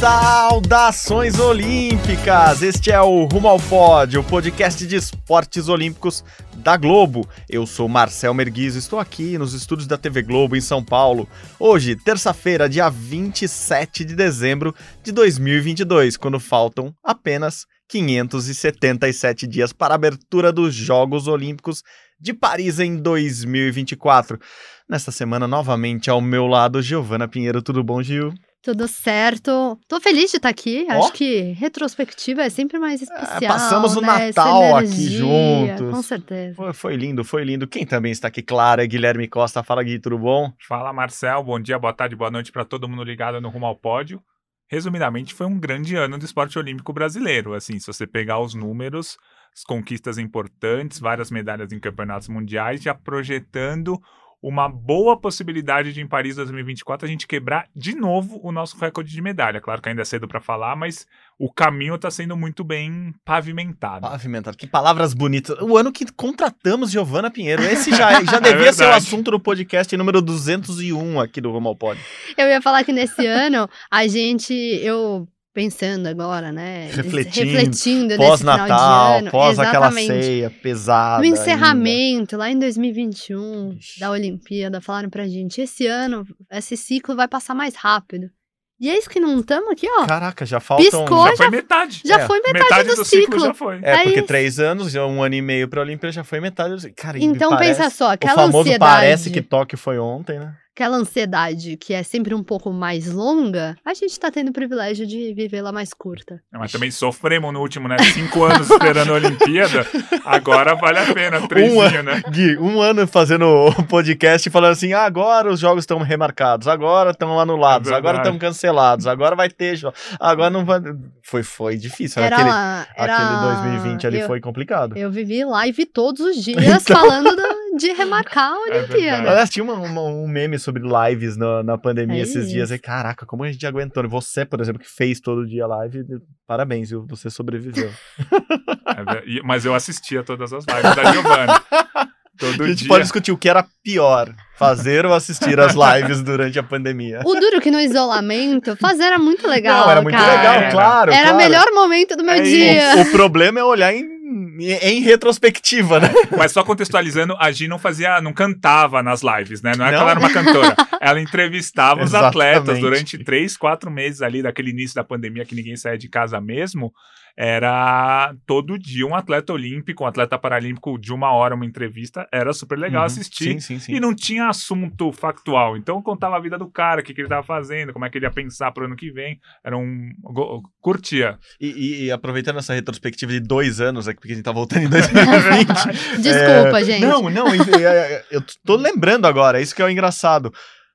Saudações olímpicas! Este é o Rumo ao Pódio, o podcast de esportes olímpicos da Globo. Eu sou Marcel Merguizo, estou aqui nos estúdios da TV Globo em São Paulo. Hoje, terça-feira, dia 27 de dezembro de 2022, quando faltam apenas 577 dias para a abertura dos Jogos Olímpicos de Paris em 2024. Nesta semana, novamente ao meu lado, Giovana Pinheiro. Tudo bom, Gil? Tudo certo. Tô feliz de estar aqui. Oh. Acho que retrospectiva é sempre mais é, especial. É, passamos o né? Natal aqui juntos. Com certeza. Foi, foi, lindo, foi lindo. Quem também está aqui, claro, é Guilherme Costa. Fala, Gui, tudo bom? Fala, Marcel. Bom dia, boa tarde, boa noite para todo mundo ligado no Rumo ao Pódio. Resumidamente, foi um grande ano do esporte olímpico brasileiro. Assim, se você pegar os números, as conquistas importantes, várias medalhas em campeonatos mundiais, já projetando uma boa possibilidade de em Paris 2024 a gente quebrar de novo o nosso recorde de medalha. Claro que ainda é cedo para falar, mas o caminho está sendo muito bem pavimentado. Pavimentado. Que palavras bonitas. O ano que contratamos Giovana Pinheiro. Esse já, já devia é ser o assunto do podcast número 201 aqui do Rumo ao Pódio. Eu ia falar que nesse ano a gente eu pensando agora, né? Refletindo, Refletindo pós-Natal, pós aquela ceia pesada. No encerramento, ainda. lá em 2021, Ixi. da Olimpíada, falaram pra gente: esse ano, esse ciclo vai passar mais rápido. E é isso que não estamos aqui, ó. Caraca, já faltam... Piscou, já, foi metade. Já é. foi metade, metade do, do ciclo. já foi. É, porque três anos, um ano e meio pra Olimpíada já foi metade do Cara, Então parece... pensa só, aquela o famoso ansiedade... parece que Tóquio foi ontem, né? Aquela ansiedade que é sempre um pouco mais longa, a gente tá tendo o privilégio de vivê-la mais curta. Mas também sofremos no último, né? Cinco anos esperando a Olimpíada, agora vale a pena, trêsinho, um né? Gui, um ano fazendo o podcast falando assim, ah, agora os jogos estão remarcados, agora estão anulados, é agora estão cancelados, agora vai ter jogo, agora não vai... Foi, foi difícil, era, aquele, era... aquele 2020 ali eu, foi complicado. Eu vivi live todos os dias então... falando do, de remarcar a é Olimpíada. É tinha uma, uma, um meme sobre lives na, na pandemia é esses dias. E, caraca, como a gente aguentou. Você, por exemplo, que fez todo dia live, parabéns, viu? Você sobreviveu. É, mas eu assistia todas as lives da Giovanna. Todo a gente dia. pode discutir o que era pior, fazer ou assistir as lives durante a pandemia. O duro que no isolamento, fazer era muito legal. Não, era muito cara. legal, claro. Era claro. o melhor momento do meu é, dia. O, o, problema é olhar em em retrospectiva, né? Mas só contextualizando, a Gi não fazia, não cantava nas lives, né? Não é não? que ela era uma cantora. Ela entrevistava os atletas durante três, quatro meses ali, daquele início da pandemia que ninguém saía de casa mesmo era todo dia um atleta olímpico, um atleta paralímpico de uma hora, uma entrevista, era super legal uhum. assistir. Sim, sim, sim. E não tinha assunto factual. Então contava a vida do cara, o que, que ele estava fazendo, como é que ele ia pensar pro ano que vem. Era um. curtia. E, e, e aproveitando essa retrospectiva de dois anos, aqui, porque a gente tá voltando em 2020. Desculpa, é... gente. Não, não, eu tô lembrando agora, isso que é o engraçado.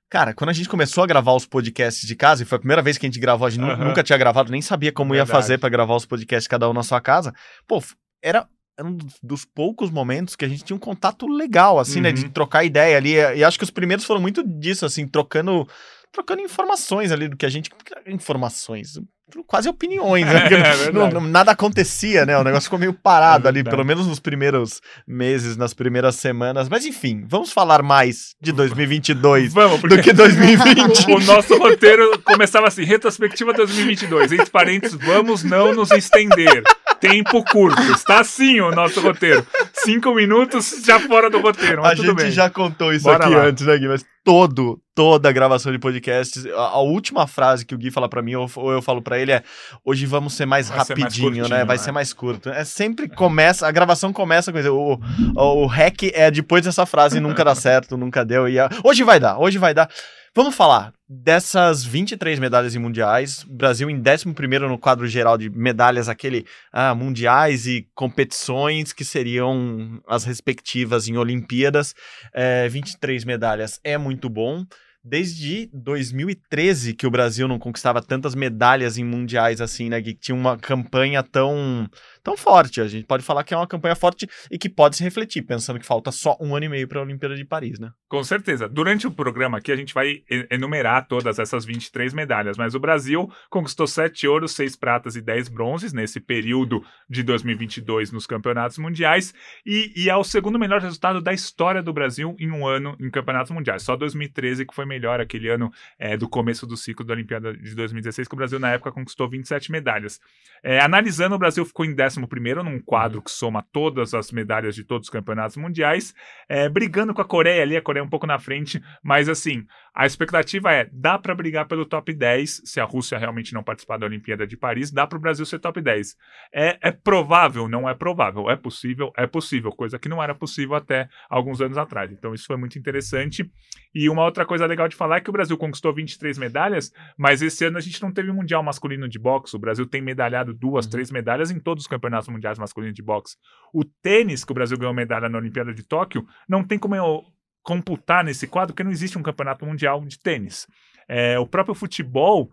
Cara, quando a gente começou a gravar os podcasts de casa, e foi a primeira vez que a gente gravou, a gente uhum. nunca tinha gravado, nem sabia como Verdade. ia fazer para gravar os podcasts cada um na sua casa. Pô, era, um dos poucos momentos que a gente tinha um contato legal, assim, uhum. né? De uhum. trocar ideia ali. E acho que os primeiros foram muito disso, assim, trocando trocando informações ali do que a gente. Informações quase opiniões, né? É, não, nada acontecia, né? O negócio ficou meio parado é ali, pelo menos nos primeiros meses, nas primeiras semanas. Mas enfim, vamos falar mais de 2022 vamos, do que 2020. o nosso roteiro começava assim, retrospectiva 2022, entre parênteses, vamos não nos estender. Tempo curto, está assim o nosso roteiro. Cinco minutos já fora do roteiro, a gente bem. já contou isso Bora aqui lá. antes, né, Gui? Mas todo, toda a gravação de podcasts, a, a última frase que o Gui fala para mim, ou, ou eu falo para ele, é: hoje vamos ser mais Vai rapidinho, ser mais curtinho, né? Vai né? ser mais curto. É sempre começa, a gravação começa com isso. O, o, o hack é depois dessa frase nunca dá certo, nunca deu. E a, hoje vai dar, hoje vai dar. Vamos falar dessas 23 medalhas em mundiais, Brasil em 11 no quadro geral de medalhas, aquele ah, mundiais e competições que seriam as respectivas em Olimpíadas. É, 23 medalhas é muito bom. desde 2013 que o Brasil não conquistava tantas medalhas em mundiais assim, né? Que tinha uma campanha tão, tão forte. A gente pode falar que é uma campanha forte e que pode se refletir, pensando que falta só um ano e meio para a Olimpíada de Paris, né? Com certeza. Durante o programa aqui, a gente vai enumerar todas essas 23 medalhas, mas o Brasil conquistou 7 ouros, 6 pratas e 10 bronzes nesse período de 2022 nos campeonatos mundiais e, e é o segundo melhor resultado da história do Brasil em um ano em campeonatos mundiais. Só 2013 que foi melhor, aquele ano é, do começo do ciclo da Olimpíada de 2016, que o Brasil na época conquistou 27 medalhas. É, analisando, o Brasil ficou em 11 num quadro que soma todas as medalhas de todos os campeonatos mundiais, é, brigando com a Coreia ali, a Coreia um pouco na frente, mas assim, a expectativa é, dá para brigar pelo top 10, se a Rússia realmente não participar da Olimpíada de Paris, dá para o Brasil ser top 10. É, é provável? Não é provável. É possível? É possível, coisa que não era possível até alguns anos atrás. Então isso foi muito interessante. E uma outra coisa legal de falar é que o Brasil conquistou 23 medalhas, mas esse ano a gente não teve Mundial Masculino de Boxe. O Brasil tem medalhado duas, uhum. três medalhas em todos os campeonatos mundiais masculinos de boxe. O tênis, que o Brasil ganhou medalha na Olimpíada de Tóquio, não tem como eu computar nesse quadro, porque não existe um campeonato mundial de tênis. É, o próprio futebol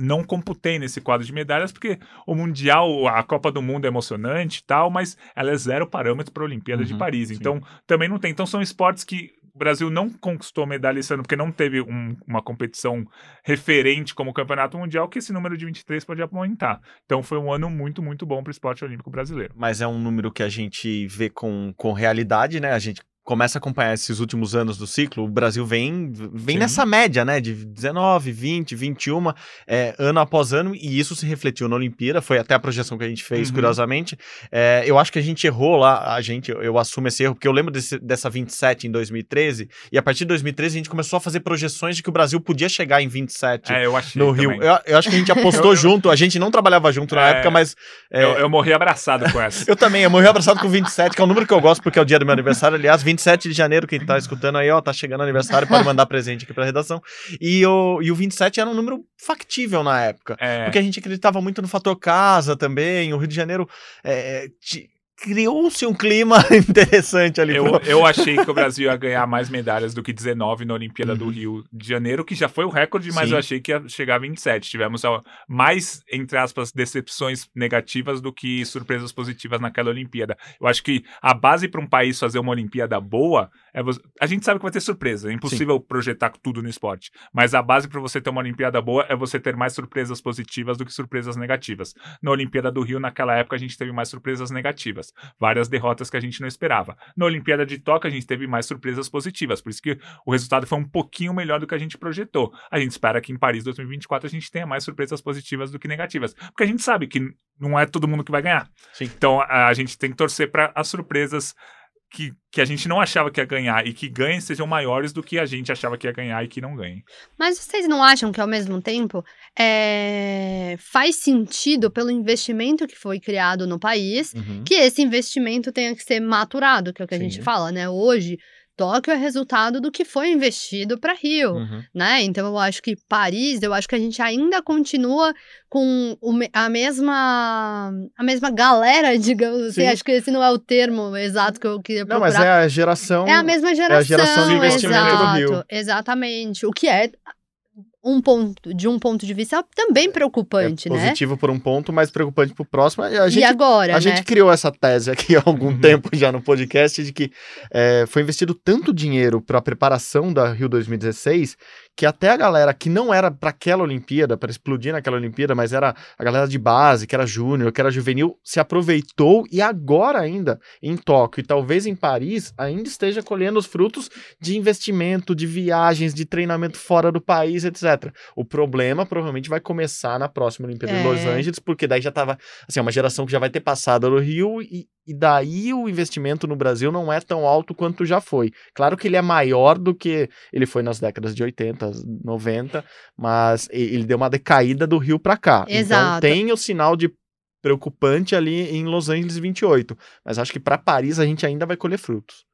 não computei nesse quadro de medalhas, porque o Mundial, a Copa do Mundo é emocionante e tal, mas ela é zero parâmetro para a Olimpíada uhum, de Paris. Então, sim. também não tem. Então, são esportes que o Brasil não conquistou medalha esse ano, porque não teve um, uma competição referente como o Campeonato Mundial, que esse número de 23 pode aumentar. Então, foi um ano muito, muito bom para o esporte olímpico brasileiro. Mas é um número que a gente vê com, com realidade, né? A gente começa a acompanhar esses últimos anos do ciclo, o Brasil vem, vem nessa média, né, de 19, 20, 21, é, ano após ano, e isso se refletiu na Olimpíada, foi até a projeção que a gente fez, uhum. curiosamente. É, eu acho que a gente errou lá, a gente, eu, eu assumo esse erro, porque eu lembro desse, dessa 27 em 2013, e a partir de 2013 a gente começou a fazer projeções de que o Brasil podia chegar em 27 é, eu no Rio. Eu, eu, acho que a gente apostou eu, junto, a gente não trabalhava junto na é, época, mas... É, eu, eu morri abraçado com essa. eu também, eu morri abraçado com 27, que é um número que eu gosto, porque é o dia do meu aniversário, aliás, 27 27 de janeiro, quem tá escutando aí, ó, tá chegando aniversário, pode mandar presente aqui pra redação. E o, e o 27 era um número factível na época. É. Porque a gente acreditava muito no fator casa também. O Rio de Janeiro é, criou-se um clima interessante ali. Eu, eu achei que o Brasil ia ganhar mais medalhas do que 19 na Olimpíada uhum. do Rio de Janeiro, que já foi o recorde, mas Sim. eu achei que ia chegar a 27. Tivemos mais, entre aspas, decepções negativas do que surpresas positivas naquela Olimpíada. Eu acho que a base para um país fazer uma Olimpíada boa é você... a gente sabe que vai ter surpresa, é impossível Sim. projetar tudo no esporte, mas a base para você ter uma Olimpíada boa é você ter mais surpresas positivas do que surpresas negativas. Na Olimpíada do Rio, naquela época, a gente teve mais surpresas negativas negativas, várias derrotas que a gente não esperava. Na Olimpíada de Tóquio, a gente teve mais surpresas positivas, por isso que o resultado foi um pouquinho melhor do que a gente projetou. A gente espera que em Paris 2024 a gente tenha mais surpresas positivas do que negativas, porque a gente sabe que não é todo mundo que vai ganhar. Sim. Então a, a gente tem que torcer para as surpresas que, que a gente não achava que ia ganhar e que ganhem sejam maiores do que a gente achava que ia ganhar e que não ganhem. Mas vocês não acham que, ao mesmo tempo, é... faz sentido, pelo investimento que foi criado no país, uhum. que esse investimento tenha que ser maturado, que é o que Sim. a gente fala, né? Hoje, Tóquio é resultado do que foi investido para Rio, uhum. né? Então eu acho que Paris, eu acho que a gente ainda continua com a mesma a mesma galera, digamos assim. Sim. Acho que esse não é o termo exato que eu queria procurar. Não, mas é a geração. É a mesma geração. É a geração de investimento exato, do Rio. Exatamente. O que é um ponto, de um ponto de vista também preocupante, é né? Positivo por um ponto, mas preocupante para o próximo. A gente, e agora, A né? gente criou essa tese aqui há algum uhum. tempo já no podcast de que é, foi investido tanto dinheiro para a preparação da Rio 2016 que até a galera que não era para aquela Olimpíada, para explodir naquela Olimpíada, mas era a galera de base, que era júnior, que era juvenil, se aproveitou e agora ainda em Tóquio e talvez em Paris ainda esteja colhendo os frutos de investimento, de viagens, de treinamento fora do país, etc. O problema provavelmente vai começar na próxima Olimpíada é. de Los Angeles, porque daí já tava, assim, é uma geração que já vai ter passado no Rio e, e daí o investimento no Brasil não é tão alto quanto já foi. Claro que ele é maior do que ele foi nas décadas de 80, 90, mas ele deu uma decaída do Rio para cá. Então, Exato. Então tem o sinal de preocupante ali em Los Angeles 28, mas acho que para Paris a gente ainda vai colher frutos.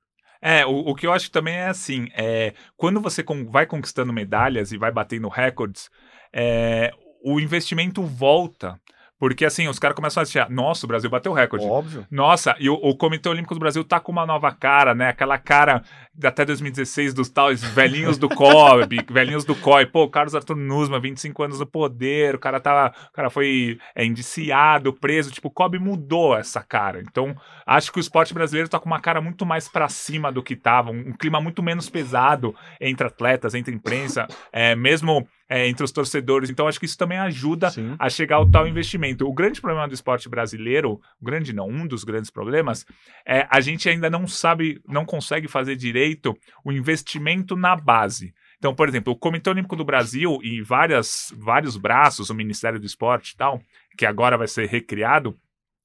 É, o, o que eu acho também é assim, é, quando você com, vai conquistando medalhas e vai batendo recordes, é, o investimento volta Porque assim, os caras começam a achar, nossa, o Brasil bateu recorde. Óbvio. Nossa, e o, o, Comitê Olímpico do Brasil tá com uma nova cara, né? Aquela cara até 2016 dos tais velhinhos do COB, velhinhos do COI. Pô, Carlos Arthur Nusma, 25 anos no poder, o cara tava, o cara foi é, indiciado, preso, tipo, o COB mudou essa cara. Então, acho que o esporte brasileiro tá com uma cara muito mais para cima do que tava, um, um, clima muito menos pesado entre atletas, entre imprensa, é, mesmo é, entre os torcedores. Então, acho que isso também ajuda Sim. a chegar ao tal investimento. O grande problema do esporte brasileiro, grande não, um dos grandes problemas, é a gente ainda não sabe, não consegue fazer direito o investimento na base. Então, por exemplo, o Comitê Olímpico do Brasil e várias, vários braços, o Ministério do Esporte e tal, que agora vai ser recriado,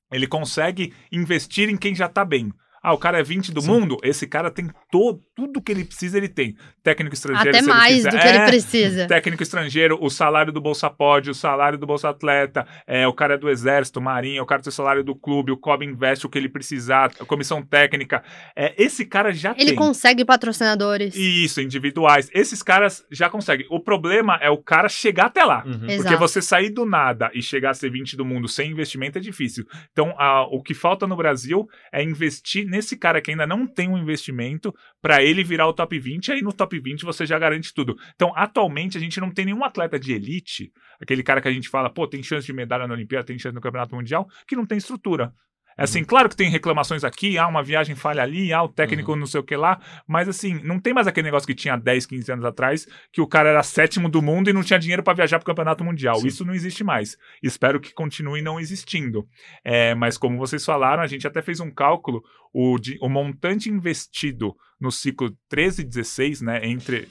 ele consegue investir em quem já está bem. Ah, o cara é 20 do Sim. mundo, esse cara tem todo, tudo que ele precisa, ele tem. Técnico estrangeiro. Até mais do que é, ele precisa. Técnico estrangeiro, o salário do Bolsa Pod, o salário do Bolsa Atleta, é, o cara é do Exército, Marinha, o cara tem o salário do clube, o COB investe o que ele precisar, a comissão técnica. É, esse cara já ele tem. Ele consegue patrocinadores. Isso, individuais. Esses caras já conseguem. O problema é o cara chegar até lá. Uhum. Porque você sair do nada e chegar a ser 20 do mundo sem investimento é difícil. Então, a, o que falta no Brasil é investir nesse cara que ainda não tem um investimento para ele virar o top 20, aí no top 20 você já garante tudo. Então, atualmente, a gente não tem nenhum atleta de elite, aquele cara que a gente fala, pô, tem chance de medalha na Olimpíada, tem chance no Campeonato Mundial, que não tem estrutura. É assim, claro que tem reclamações aqui, ah, uma viagem falha ali, ah, o técnico uhum. não sei o que lá, mas assim, não tem mais aquele negócio que tinha 10, 15 anos atrás, que o cara era sétimo do mundo e não tinha dinheiro para viajar para o campeonato mundial. Sim. Isso não existe mais. Espero que continue não existindo. É, mas como vocês falaram, a gente até fez um cálculo, o, de, o montante investido no ciclo 13 e 16, né, entre...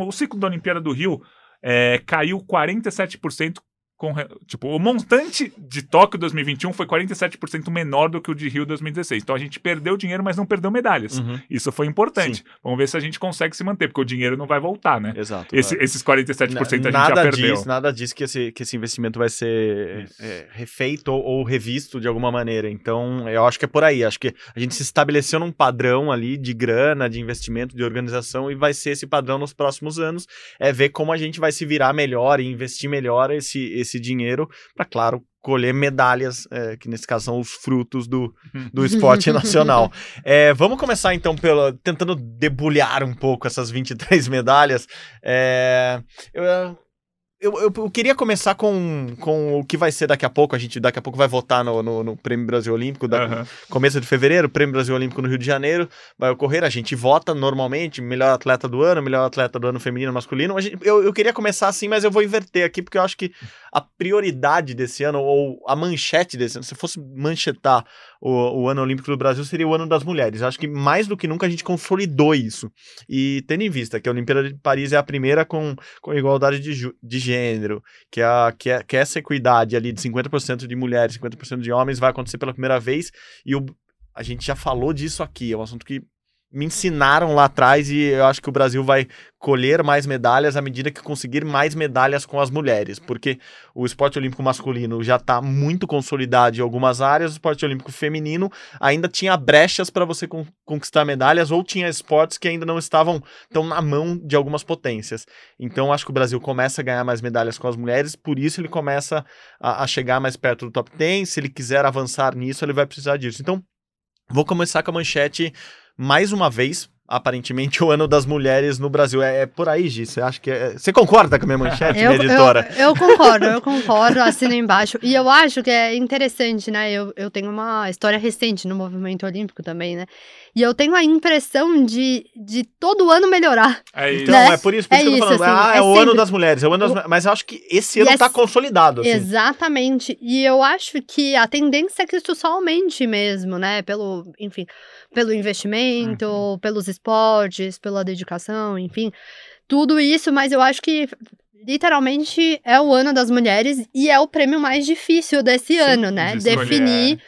O ciclo da Olimpíada do Rio é, caiu 47% com, tipo, o montante de Tóquio 2021 foi 47% menor do que o de Rio 2016. Então a gente perdeu dinheiro, mas não perdeu medalhas. Uhum. Isso foi importante. Sim. Vamos ver se a gente consegue se manter, porque o dinheiro não vai voltar, né? Exato. Esse, é. Esses 47% a gente já perdeu. Diz, nada diz que esse, que esse investimento vai ser é, refeito ou, ou, revisto de alguma maneira. Então, eu acho que é por aí. Acho que a gente se estabeleceu num padrão ali de grana, de investimento, de organização, e vai ser esse padrão nos próximos anos. É ver como a gente vai se virar melhor e investir melhor esse, esse esse dinheiro para, claro, colher medalhas, é, que nesse caso são os frutos do, do esporte nacional. É, vamos começar então pelo, tentando debulhar um pouco essas 23 medalhas. É, eu, eu, eu, eu, queria começar com, com o que vai ser daqui a pouco. A gente daqui a pouco vai votar no, no, no Prêmio Brasil Olímpico, da, uhum. começo de fevereiro, Prêmio Brasil Olímpico no Rio de Janeiro. Vai ocorrer, a gente vota normalmente, melhor atleta do ano, melhor atleta do ano feminino masculino. Gente, eu, eu queria começar assim, mas eu vou inverter aqui, porque eu acho que a prioridade desse ano, ou a manchete desse ano, se fosse manchetar o, o ano olímpico do Brasil, seria o ano das mulheres. Eu acho que mais do que nunca a gente consolidou isso. E tendo em vista que a Olimpíada de Paris é a primeira com, com igualdade de, de gênero, que, a, que, é, que essa equidade ali de 50% de mulheres, 50% de homens vai acontecer pela primeira vez, e o, a gente já falou disso aqui, é um assunto que me ensinaram lá atrás e eu acho que o Brasil vai colher mais medalhas à medida que conseguir mais medalhas com as mulheres, porque o esporte olímpico masculino já está muito consolidado em algumas áreas, o esporte olímpico feminino ainda tinha brechas para você con conquistar medalhas ou tinha esportes que ainda não estavam tão na mão de algumas potências. Então acho que o Brasil começa a ganhar mais medalhas com as mulheres, por isso ele começa a, a chegar mais perto do top 10, se ele quiser avançar nisso, ele vai precisar disso. Então, vou começar com a manchete mais uma vez, aparentemente, o ano das mulheres no Brasil. É, é por aí, Gi? Você acha que é... Você concorda com a minha manchete, eu, minha editora? Eu, eu concordo, eu concordo, assino embaixo. E eu acho que é interessante, né? Eu, eu tenho uma história recente no movimento olímpico também, né? E eu tenho a impressão de, de todo ano melhorar. É isso. Então, né? é por isso, por isso é que eu tô falando. Assim, ah, é, é o sempre... ano das mulheres, é o ano das... Mas eu acho que esse ano está consolidado. Assim. Exatamente. E eu acho que a tendência é que isso só aumente mesmo, né? Pelo, enfim, pelo investimento, uhum. pelos esportes, pela dedicação, enfim. Tudo isso, mas eu acho que literalmente é o ano das mulheres e é o prêmio mais difícil desse Sim, ano, né? Definir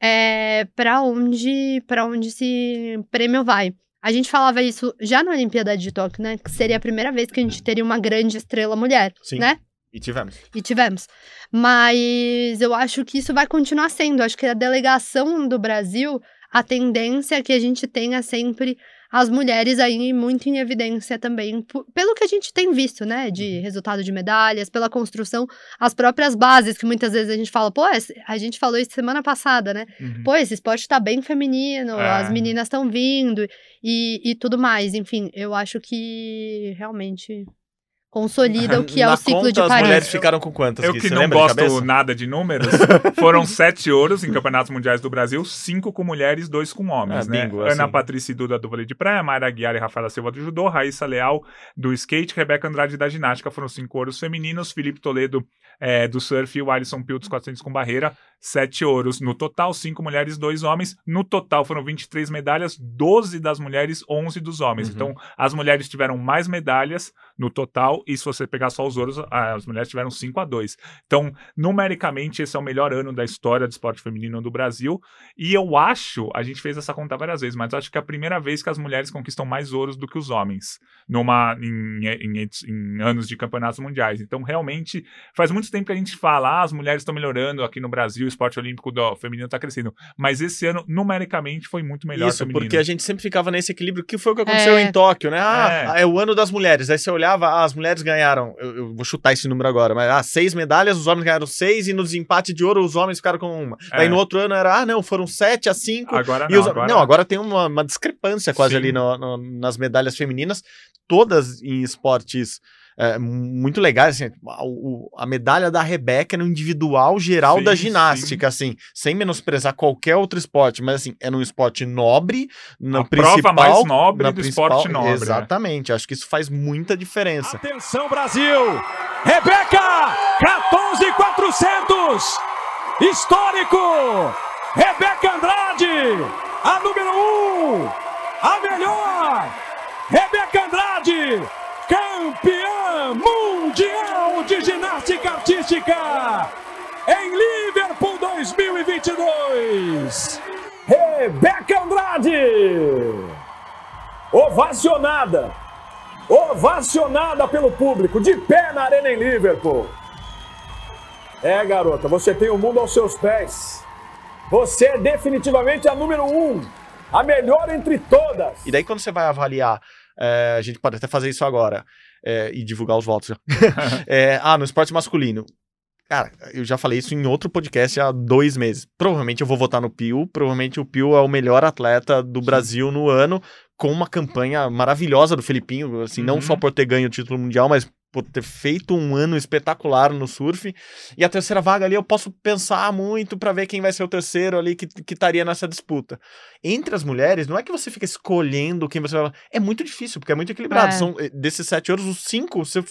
é, para onde para onde esse prêmio vai. A gente falava isso já na Olimpíada de Tóquio, né? Que seria a primeira vez que a gente teria uma grande estrela mulher, Sim. né? E tivemos. E tivemos. Mas eu acho que isso vai continuar sendo. Acho que a delegação do Brasil, a tendência é que a gente tenha sempre as mulheres aí muito em evidência também, pelo que a gente tem visto, né, de uhum. resultado de medalhas, pela construção, as próprias bases, que muitas vezes a gente fala, pô, a gente falou isso semana passada, né, uhum. pô, esse esporte tá bem feminino, é. as meninas estão vindo e, e tudo mais, enfim, eu acho que realmente consolida o que é o ciclo conta, de Paris. As mulheres ficaram com quantas? Eu que não gosto nada de números, foram sete ouros em campeonatos mundiais do Brasil, cinco com mulheres, dois com homens, é, né? Bingo, Ana assim. Patrícia Duda do vôlei de praia, Mayra Aguiar e Rafaela Silva do judô, Raíssa Leal do skate, Rebeca Andrade da ginástica, foram cinco ouros femininos, Felipe Toledo é, do surf e o Alisson Pio dos 400 com barreira, sete ouros. No total, cinco mulheres, dois homens. No total, foram 23 medalhas, 12 das mulheres, 11 dos homens. Uhum. Então, as mulheres tiveram mais medalhas no total, e se você pegar só os ouros, as mulheres tiveram 5 a 2. Então, numericamente, esse é o melhor ano da história do esporte feminino do Brasil. E eu acho, a gente fez essa conta várias vezes, mas acho que é a primeira vez que as mulheres conquistam mais ouros do que os homens numa, em, em, em anos de campeonatos mundiais. Então, realmente, faz muito tempo que a gente fala, ah, as mulheres estão melhorando aqui no Brasil, o esporte olímpico do feminino está crescendo. Mas esse ano, numericamente, foi muito melhor. Isso, porque a gente sempre ficava nesse equilíbrio, que foi o que aconteceu é. em Tóquio, né? Ah, é. é. o ano das mulheres. Aí você olhava, ah, as mulheres ganharam, eu, eu, vou chutar esse número agora, mas ah, seis medalhas, os homens ganharam seis, e no desempate de ouro os homens ficaram com uma. É. Aí no outro ano era, ah, não, foram sete a cinco. Agora não. Os, agora... não, agora tem uma, uma discrepância quase Sim. ali no, no, nas medalhas femininas, todas em esportes é, muito legais, assim, a, a, medalha da Rebeca no individual geral sim, da ginástica, sim. assim, sem menosprezar qualquer outro esporte, mas assim, é num esporte nobre, no a principal, prova mais nobre do principal, esporte nobre. Né? Exatamente, né? acho que isso faz muita diferença. Atenção Brasil, Rebeca, 14400, histórico, Rebeca Andrade, a número 1, um, a melhor, Rebeca Andrade, artística em Liverpool 2022, Rebeca Andrade. Ovacionada, ovacionada pelo público, de pé na arena em Liverpool. É, garota, você tem o mundo aos seus pés. Você é definitivamente a número um, a melhor entre todas. E daí, quando você vai avaliar é, a gente pode até fazer isso agora é, e divulgar os votos. é, ah, no esporte masculino. Cara, eu já falei isso em outro podcast há dois meses. Provavelmente eu vou votar no Pio. Provavelmente o Pio é o melhor atleta do Sim. Brasil no ano, com uma campanha maravilhosa do Filipinho. Assim, uhum. não só por ter ganho o título mundial, mas por ter feito um ano espetacular no surf. E a terceira vaga ali eu posso pensar muito para ver quem vai ser o terceiro ali que, que estaria nessa disputa. Entre as mulheres, não é que você fica escolhendo quem você vai. É muito difícil, porque é muito equilibrado. É. São eh, desses sete ouros, os cinco, você.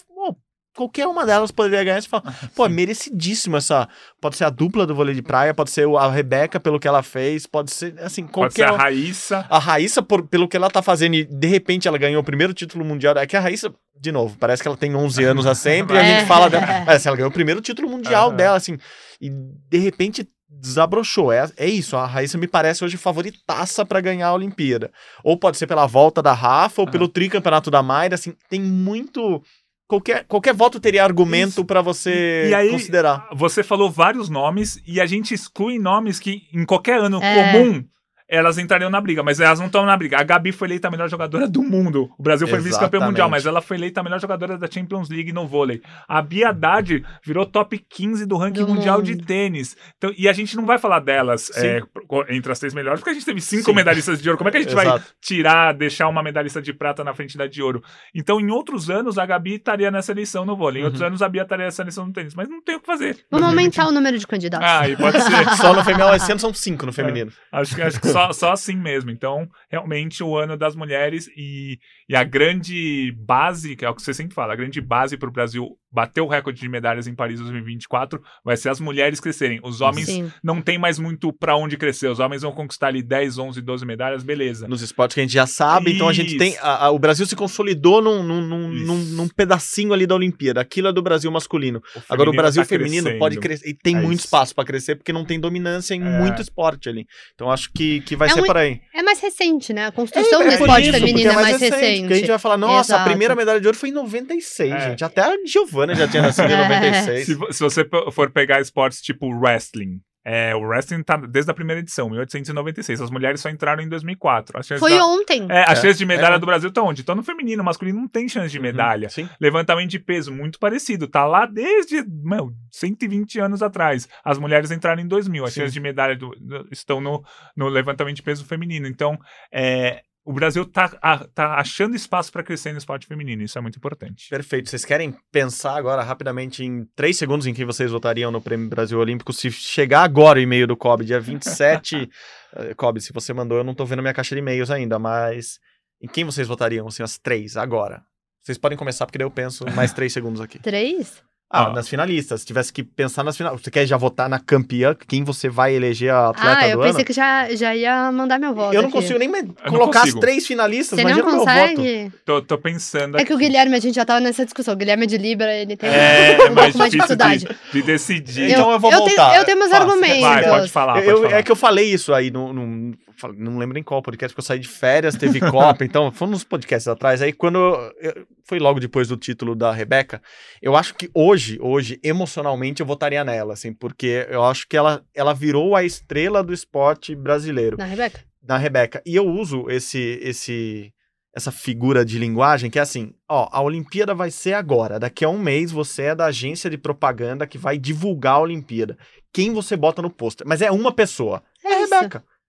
Qualquer uma delas poderia ganhar. Você fala, pô, é merecidíssimo essa. Pode ser a dupla do vôlei de praia, pode ser a Rebeca pelo que ela fez, pode ser, assim, qualquer. Pode ser a Raíssa. A Raíssa, por, pelo que ela tá fazendo, e de repente ela ganhou o primeiro título mundial. É que a Raíssa, de novo, parece que ela tem 11 anos a sempre, e a gente fala dela. Mas assim, ela ganhou o primeiro título mundial uhum. dela, assim, e de repente desabrochou. É, é isso, a Raíssa me parece hoje favoritaça para ganhar a Olimpíada. Ou pode ser pela volta da Rafa, ou uhum. pelo tricampeonato da Mayra, assim, tem muito qualquer, qualquer voto teria argumento para você e aí, considerar. Você falou vários nomes e a gente exclui nomes que em qualquer ano é. comum elas entrariam na briga, mas elas não estão na briga. A Gabi foi eleita a melhor jogadora do mundo. O Brasil foi vice-campeão mundial, mas ela foi eleita a melhor jogadora da Champions League no vôlei. A Bia Haddad virou top 15 do ranking do mundial mundo. de tênis. Então, e a gente não vai falar delas é, entre as três melhores, porque a gente teve cinco Sim. medalhistas de ouro. Como é que a gente Exato. vai tirar, deixar uma medalhista de prata na frente da de ouro? Então, em outros anos, a Gabi estaria nessa eleição no vôlei. Em uhum. outros anos, a Bia estaria nessa eleição no tênis. Mas não tem o que fazer. Vamos aumentar o número de candidatos. Ah, e pode ser. só no feminino, esse ano são cinco no feminino. É, acho, acho que só, só assim mesmo. Então, realmente, o ano das mulheres e, e a grande base, que é o que você sempre fala, a grande base para o Brasil bater o recorde de medalhas em Paris 2024 vai ser as mulheres crescerem. Os homens Sim. não tem mais muito para onde crescer. Os homens vão conquistar ali 10, 11, 12 medalhas, beleza. Nos esportes que a gente já sabe, Isso. então a gente tem. A, a, o Brasil se consolidou num, num, num, num, pedacinho ali da Olimpíada. Aquilo é do Brasil masculino. O Agora, o Brasil tá feminino crescendo. pode crescer. E tem é muito isso. espaço para crescer, porque não tem dominância em é. muito esporte ali. Então acho que, que vai é ser por aí. É mais recente, né? A construção é, do esporte isso, feminino é, é mais, mais recente. Porque a gente vai falar, nossa, Exato. a primeira medalha de ouro foi em 96, é. gente. Até a Giovana já tinha nascido em 96. Se, se você for pegar esportes tipo wrestling, É, o wrestling tá desde a primeira edição, 1896. As mulheres só entraram em 2004. Foi da... ontem. É, as É, chances de medalha é. do Brasil estão onde? Estão no feminino. O masculino não tem chance de Uhum, medalha. Sim. Levantamento de peso, muito parecido. Tá lá desde meu, 120 anos atrás. As mulheres entraram em 2000. As Sim. chances de medalha do- do- estão no, no levantamento de peso feminino. Então, é, o Brasil tá, a- tá achando espaço para crescer no esporte feminino. Isso é muito importante. Perfeito. Vocês querem pensar agora rapidamente em três segundos em quem vocês votariam no Prêmio Brasil Olímpico se chegar agora o e-mail do COB, dia 27. eh, COB, se você mandou, eu não tô vendo minha caixa de e-mails ainda, mas em quem vocês votariam, assim, as três, agora? Vocês podem começar, porque daí eu penso mais três segundos aqui. Três? Ah, Ah. nas finalistas. Se tivesse que pensar nas finalistas. Você quer já votar na campeã? Quem você vai eleger a atleta Ah, eu do pensei ano? que já, já ia mandar meu voto. Eu não aqui. consigo nem colocar consigo. as três finalistas. Você não Imagina o meu voto. consegue? Tô, tô pensando É que o aqui. Guilherme, a gente já tava nessa discussão. O Guilherme é de Libra, ele tem É, um mais pouco mais de dificuldade. de, de decidir. Então eu vou eu voltar. Tenho, eu tenho meus Fala, argumentos. Vai, pode falar. Pode Eu- falar. é que eu falei isso aí, no, no- não lembro em qual podcast, porque eu saí de férias, teve Copa, então foi nos podcasts atrás. Aí quando. eu- foi logo depois do título da Rebeca. Eu acho que hoje, hoje, emocionalmente, eu votaria nela, assim, porque eu acho que ela, ela virou a estrela do esporte brasileiro, Na Rebeca? na Rebeca. E eu uso esse. esse essa figura de linguagem que é assim, ó, a Olimpíada vai ser agora, daqui a um mês você é da agência de propaganda que vai divulgar a Olimpíada. Quem você bota no pôster? Mas é uma pessoa. É, a isso.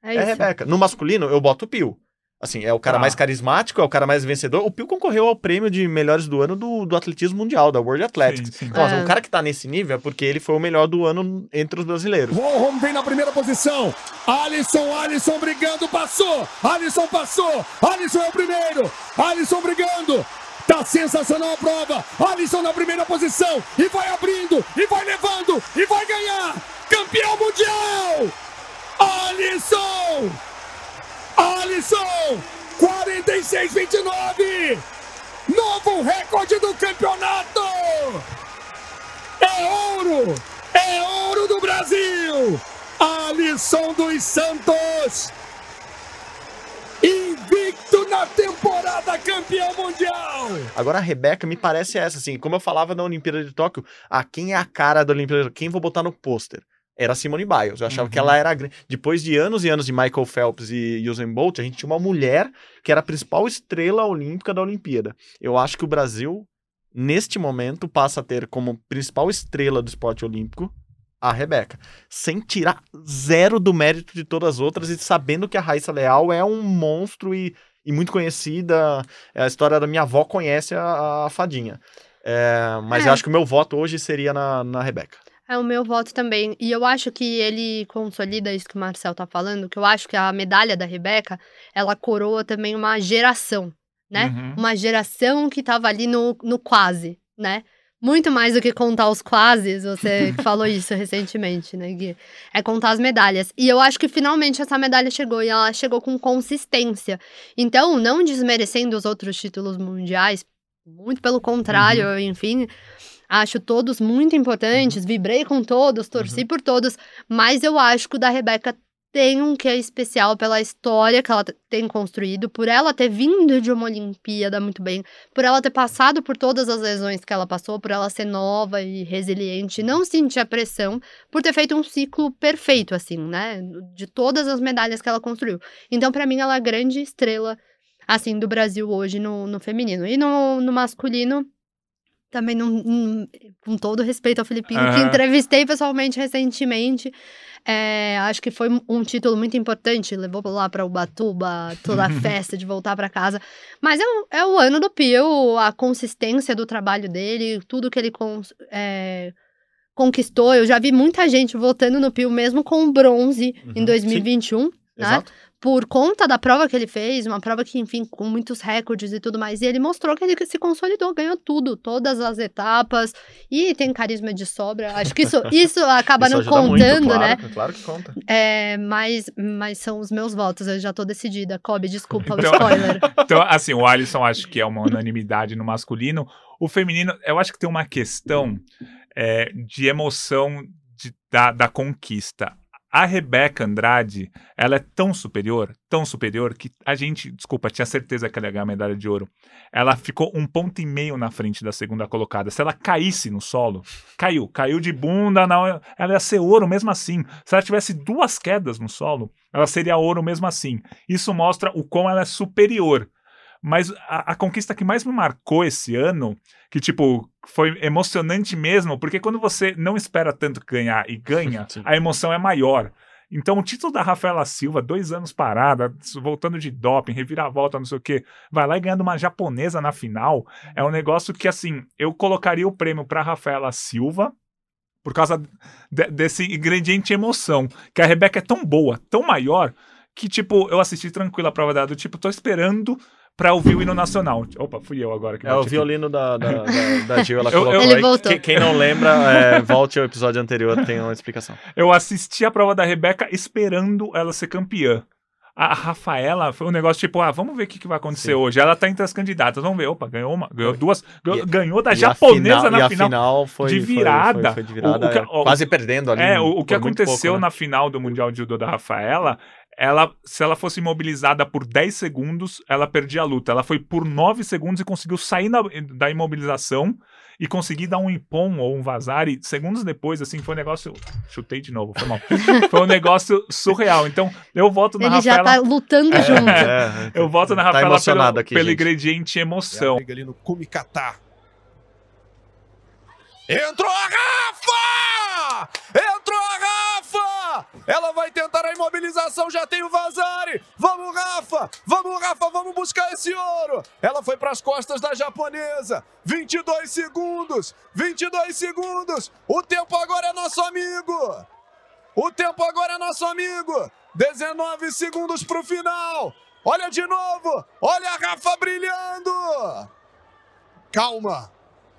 Rebeca. É, É. Rebeca. No masculino, eu boto o Pio. Assim, é o cara Tá. mais carismático, é o cara mais vencedor. O Pio concorreu ao prêmio de melhores do ano do, do atletismo mundial, da World Athletics. Sim, sim. Então, assim, É. um cara que tá nesse nível é porque ele foi o melhor do ano entre os brasileiros. Warholm vem na primeira posição. Alisson, Alisson brigando, passou. Alisson passou. Alisson é o primeiro. Alisson brigando. Tá sensacional a prova. Alisson na primeira posição. E vai abrindo. E vai levando. E vai ganhar. Campeão mundial. Alisson. Alisson. 46-29. Novo recorde do campeonato. É ouro! É ouro do Brasil! Alisson dos Santos! Invicto na temporada campeão mundial! Agora a Rebeca me parece essa, assim, como eu falava na Olimpíada de Tóquio, ah, quem é a cara da Olimpíada? Quem vou botar no pôster? Era a Simone Biles. Eu achava Uhum. que ela era. a gran- Depois de anos e anos de Michael Phelps e Usain Bolt, a gente tinha uma mulher que era a principal estrela olímpica da Olimpíada. Eu acho que o Brasil, neste momento, passa a ter como principal estrela do esporte olímpico a Rebeca. Sem tirar zero do mérito de todas as outras e sabendo que a Raíssa Leal é um monstro e, e muito conhecida. A história da minha avó conhece a, a fadinha. É, mas É. eu acho que o meu voto hoje seria na, na Rebeca. É o meu voto também. E eu acho que ele consolida isso que o Marcel tá falando, que eu acho que a medalha da Rebeca, ela coroa também uma geração, né? Uhum. Uma geração que tava ali no, no quase, né? Muito mais do que contar os quases, você falou isso recentemente, né, Gui? É contar as medalhas. E eu acho que finalmente essa medalha chegou e ela chegou com consistência. Então, não desmerecendo os outros títulos mundiais, muito pelo contrário, enfim. Acho todos muito importantes, vibrei com todos, torci por todos, mas eu acho que o da Rebeca tem um que é especial pela história que ela tem construído, por ela ter vindo de uma Olimpíada muito bem, por ela ter passado por todas as lesões que ela passou, por ela ser nova e resiliente, não sentir a pressão, por ter feito um ciclo perfeito, assim, né? De todas as medalhas que ela construiu. Então, pra mim, ela é a grande estrela, assim, do Brasil hoje no, no feminino. E no, no masculino, também não, não- com todo respeito ao Filipinho, que Aham. entrevistei pessoalmente recentemente. É, acho que foi um título muito importante, levou lá para Ubatuba, toda a festa de voltar para casa. Mas é o, é o ano do Pio, a consistência do trabalho dele, tudo que ele cons- é, conquistou. Eu já vi muita gente votando no Pio mesmo com bronze Uhum, em 2021. Né? Exato. Por conta da prova que ele fez, uma prova que, enfim, com muitos recordes e tudo mais, e ele mostrou que ele se consolidou, ganhou tudo, todas as etapas, e tem carisma de sobra. Acho que isso, isso acaba Isso não ajuda muito, contando, claro, né? Claro que conta. É, mas, mas são os meus votos, eu já tô decidida. Kobe, desculpa o Então- spoiler. Então, assim, o Alisson acho que é uma unanimidade no masculino. O feminino, eu acho que tem uma questão é, de emoção de- da, da conquista. A Rebeca Andrade, ela é tão superior, tão superior, que a gente, desculpa, tinha certeza que ela ia ganhar a medalha de ouro. Ela ficou um ponto e meio na frente da segunda colocada. Se ela caísse no solo, caiu, caiu de bunda, não, ela ia ser ouro mesmo assim. Se ela tivesse duas quedas no solo, ela seria ouro mesmo assim. Isso mostra o quão ela é superior. Mas a, a, conquista que mais me marcou esse ano, que, tipo, foi emocionante mesmo, porque quando você não espera tanto ganhar e ganha, a emoção é maior. Então, o título da Rafaela Silva, dois anos parada, voltando de doping, reviravolta, não sei o quê, vai lá e ganhando uma japonesa na final, é um negócio que, assim, eu colocaria o prêmio para Rafaela Silva, por causa de, desse ingrediente emoção, que a Rebeca é tão boa, tão maior, que, tipo, eu assisti tranquila a prova dela, do tipo, tô esperando pra ouvir o hino nacional. Opa, fui eu agora. Que é o violino da, da, da, da Gil, ela eu, colocou Ele voltou. Quem, quem não lembra, é, volte ao episódio anterior, tem uma explicação. Eu assisti a prova da Rebeca esperando ela ser campeã. A Rafaela foi um negócio tipo, ah, vamos ver o que, que vai acontecer Sim. hoje. Ela tá entre as candidatas, vamos ver. Opa, ganhou uma, ganhou duas, ganhou, e, ganhou da japonesa final, na final, final foi, de virada. Foi, foi, foi de virada, o, o que, é, quase perdendo ali. É, o, o que aconteceu pouco, né? na final do Mundial de Judô da Rafaela ela, se ela fosse imobilizada por 10 segundos, ela perdia a luta. Ela foi por 9 segundos e conseguiu sair da, da imobilização e conseguir dar um ipom ou um vazar. E segundos depois, assim, foi um negócio. Chutei de novo, foi mal. foi um negócio surreal. Então, eu voto na Ele Rafaela. Ele já tá lutando é, junto. É, eu voto na tá Rafaela pelo, aqui, pelo ingrediente emoção. ali no Kumikata. Entrou a Rafa! Entrou a Rafa! Ela vai tentar a imobilização, já tem o Vazari. Vamos, Rafa! Vamos, Rafa, vamos buscar esse ouro. Ela foi para as costas da japonesa. 22 segundos. 22 segundos. O tempo agora é nosso amigo. O tempo agora é nosso amigo. 19 segundos para o final. Olha de novo. Olha a Rafa brilhando. Calma.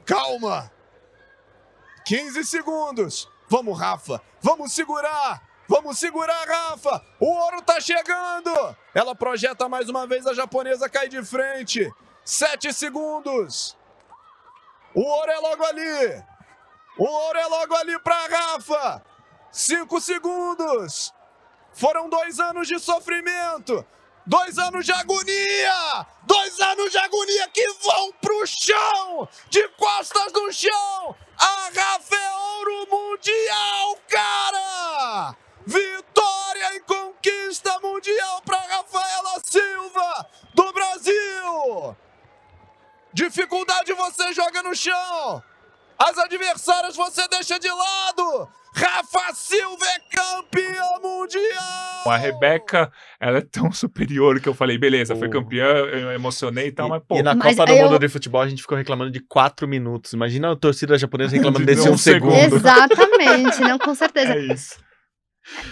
Calma. 15 segundos. Vamos, Rafa. Vamos segurar. Vamos segurar, Rafa. O ouro tá chegando. Ela projeta mais uma vez. A japonesa cai de frente. 7 segundos. O ouro é logo ali. O ouro é logo ali para Rafa. 5 segundos. Foram dois anos de sofrimento. Dois anos de agonia! Dois anos de agonia que vão pro chão! De costas no chão! A Rafa é ouro mundial, cara! Vitória e conquista mundial para Rafaela Silva do Brasil! Dificuldade você joga no chão! As adversárias você deixa de lado! Rafa Silva é campeã mundial! A Rebeca, ela é tão superior que eu falei, beleza, foi campeã, eu emocionei e tal, mas pô. E na mas Copa do eu... Mundo de Futebol a gente ficou reclamando de quatro minutos. Imagina a torcida japonesa reclamando de desse um, um segundo. segundo. Exatamente, não, com certeza. É isso.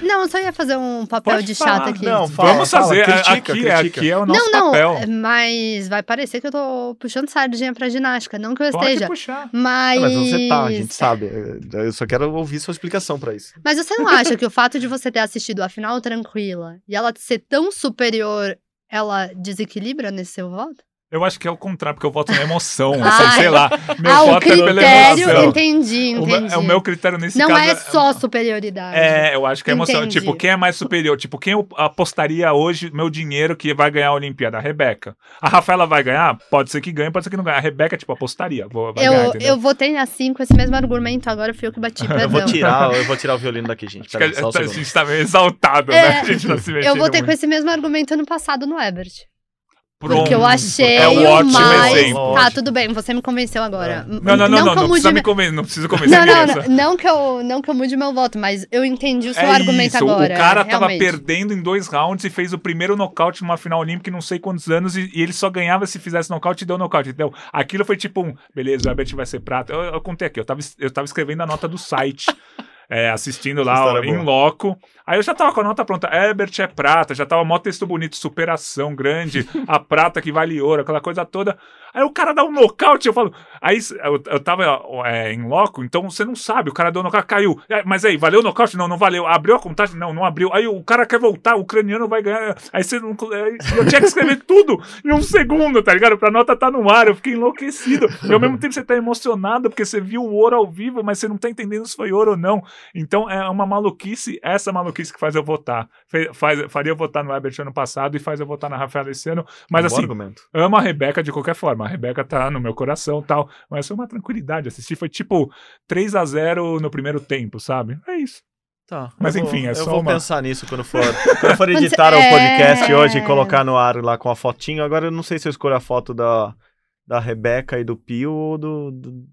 Não, eu só ia fazer um papel Pode de falar. chata aqui. Não, fala, Vamos fazer. Fala, critica, aqui, é, critica. aqui é o nosso não, não, papel. Mas vai parecer que eu tô puxando sardinha pra ginástica. Não que eu Pode esteja. Puxar. Mas... Mas você tá, a gente sabe. Eu só quero ouvir sua explicação pra isso. Mas você não acha que o fato de você ter assistido a final tranquila e ela ser tão superior, ela desequilibra nesse seu voto? Eu acho que é o contrário, porque eu voto na emoção. assim, sei lá. Meu ah, voto o critério, é pela emoção. entendi, entendi. O, o meu critério nesse Não caso. Não é só superioridade. É, eu acho que é emoção. Entendi. Tipo, quem é mais superior? Tipo, quem eu apostaria hoje meu dinheiro que vai ganhar a Olimpíada? A Rebeca. A Rafaela vai ganhar? Pode ser que ganhe, pode ser que não ganhe. A Rebeca, tipo, apostaria. Vou, vai eu, ganhar, eu votei assim com esse mesmo argumento, agora fui eu que bati, eu vou tirar Eu vou tirar o violino daqui, gente. Pera, a, a, gente tá meio exaltado, é, né? A gente tá se Eu votei muito. com esse mesmo argumento ano passado no Ebert. Pronto. Porque eu achei é um o ótimo mais... exemplo. Tá, tudo bem, você me convenceu agora. É. Não, não, não, não, não, não precisa me convencer, não precisa convencer não, não, não, que eu, não que eu mude meu voto, mas eu entendi o seu é argumento agora. O cara tava perdendo em dois rounds e fez o primeiro nocaute numa final olímpica em não sei quantos anos e, ele só ganhava se fizesse nocaute e deu nocaute. Então, aquilo foi tipo um, beleza, o Herbert vai ser prata. Eu, contei aqui, eu tava, eu tava escrevendo a nota do site. é, assistindo lá em loco. Aí eu já tava com a nota pronta. Herbert é prata, já tava mó texto bonito, superação grande, a prata que vale ouro, aquela coisa toda. Aí o cara dá um nocaute, eu falo. Aí eu, eu tava é, em loco, então você não sabe, o cara deu um nocaute, caiu. É, mas aí, valeu o nocaute? Não, não valeu. Abriu a contagem? Não, não abriu. Aí o cara quer voltar, o ucraniano vai ganhar. Aí você não. Eu tinha que escrever tudo em um segundo, tá ligado? Pra nota tá no ar, eu fiquei enlouquecido. E ao mesmo tempo você tá emocionado porque você viu o ouro ao vivo, mas você não tá entendendo se foi ouro ou não. Então é uma maluquice, essa maluquice que faz eu votar. Faz, faria eu votar no Herbert ano passado e faz eu votar na Rafaela esse ano. Mas um assim, argumento. amo a Rebeca de qualquer forma. A Rebeca tá no meu coração tal. Mas foi uma tranquilidade assistir. Foi tipo 3 a 0 no primeiro tempo, sabe? É isso. Tá. Mas enfim, é eu só. Eu vou uma... pensar nisso quando for, quando for editar o podcast é... hoje e colocar no ar lá com a fotinho. Agora eu não sei se eu escolho a foto da, da Rebeca e do Pio ou do, do...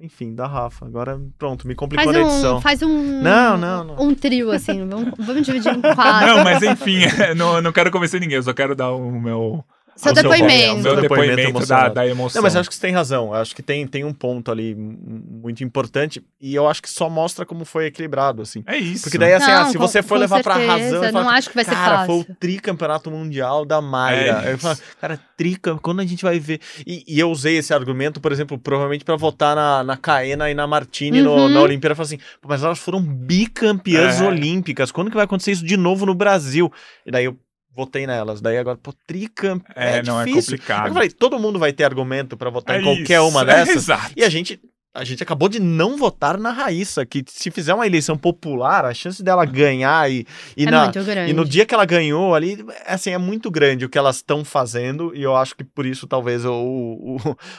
Enfim, da Rafa. Agora, pronto, me complicou faz a edição. Um, faz um. Não, não, não. Um trio, assim. vamos, vamos dividir em quatro. Não, mas enfim, não, não quero convencer ninguém, eu só quero dar o meu seu depoimento. Seu depoimento, depoimento da, da, emoção. Não, mas acho que você tem razão. acho que tem, tem um ponto ali muito importante e eu acho que só mostra como foi equilibrado, assim. É isso. Porque daí, assim, não, ah, se você for levar certeza, pra razão... Eu não acho que vai ser cara, fácil. foi o tricampeonato mundial da Mayra. É eu falo, cara, trica, quando a gente vai ver... E, e, eu usei esse argumento, por exemplo, provavelmente pra votar na, na Caena e na Martini uhum. no, na Olimpíada. Eu falo assim, mas elas foram bicampeãs é. olímpicas. Quando que vai acontecer isso de novo no Brasil? E daí eu votei nelas. Daí agora, pô, tricamp... É, é não é difícil. é complicado. Eu falei, todo mundo vai ter argumento para votar é em qualquer isso. uma é, dessas. exato. E a gente a gente acabou de não votar na Raíssa, que se fizer uma eleição popular, a chance dela ganhar e, e, é na, e no dia que ela ganhou ali, assim, é muito grande o que elas estão fazendo, e eu acho que por isso talvez o,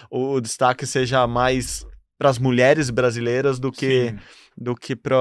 o, o destaque seja mais para as mulheres brasileiras do que. Sim do que para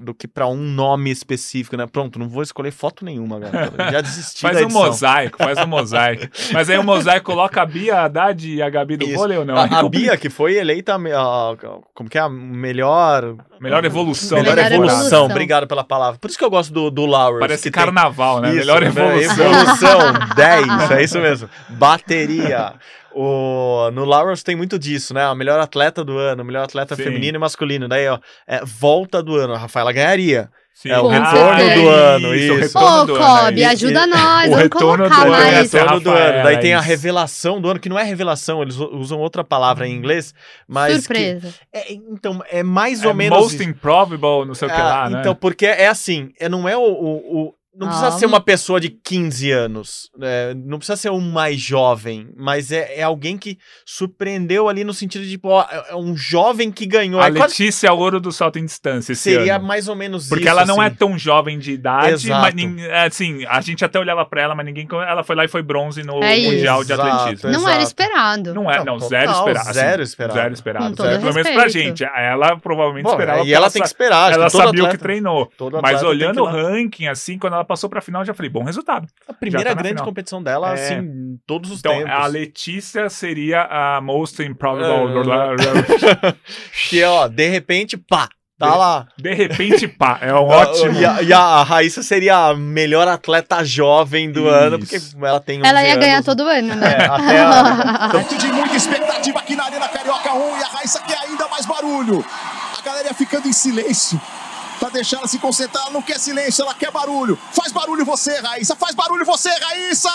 do que para um nome específico, né? Pronto, não vou escolher foto nenhuma, galera. Já desisti Faz um mosaico, faz um mosaico. Mas aí o mosaico coloca a Bia, a Haddad e a Gabi do Isso. vôlei ou não? A, a Bia, que foi eleita a, como que é a melhor melhor evolução. Melhor, melhor evolução. evolução. Obrigado pela palavra. Por isso que eu gosto do, do Lowers. Parece carnaval, tem... né? Isso, melhor né? evolução. Evolução 10, é isso mesmo. Bateria. O, no Lawrence tem muito disso, né? A melhor atleta do ano, melhor atleta Sim. feminino e masculino. Daí, ó, é, volta do ano. A Rafaela ganharia. Sim. É o retorno ah, do ano, isso. isso. Ô, Kobe, ajuda nós, o vamos retorno colocar do mais. Ano, o retorno do ano. Daí tem a revelação do ano, que não é revelação, eles usam outra palavra em inglês, mas... Surpresa. É, então, é mais é ou menos... Most improbable, não sei o que lá, ah, né? Então, porque é assim, é, não é o, o, não precisa ser uma pessoa de 15 anos, né? não precisa ser um mais jovem, mas é, é alguém que surpreendeu ali no sentido de, tipo, ó, é um jovem que ganhou. A é Letícia quase... Ouro do salto em distância Seria ano. mais ou menos Porque isso. ela não assim. é tão jovem de idade, Exato. mas é, assim, a gente até olhava pra ela, mas ninguém. Ela foi lá e foi bronze no é Mundial Exato, de Atletismo. Não era esperado. Não é, não, não zero esperado. Assim, zero esperado. Zero esperado. Com zero, pelo menos pra gente. Ela provavelmente Bom, esperava. E ela tem que esperar. Ela sabia atleta, o que treinou. Mas olhando o ranking, assim, quando ela passou pra final, já falei, bom resultado. A primeira tá grande final. competição dela, é... assim, todos os então, tempos. a Letícia seria a most improbable. que, ó, de repente, pá, Tá de, lá. De repente, pá, é um ótimo. E a, e a Raíssa seria a melhor atleta jovem do Isso. ano, porque ela tem Ela ia anos. ganhar todo ano, né? É, até a... Então, de muita expectativa aqui na Arena Carioca 1 e a Raíssa quer ainda mais barulho. A galera ia ficando em silêncio para deixar ela se concentrar. Ela não quer silêncio, ela quer barulho. Faz barulho você, Raíssa. Faz barulho você, Raíssa.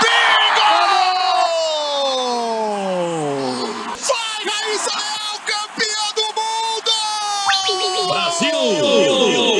Bingo! Vai, Raíssa Leal, campeã do mundo! Brasil!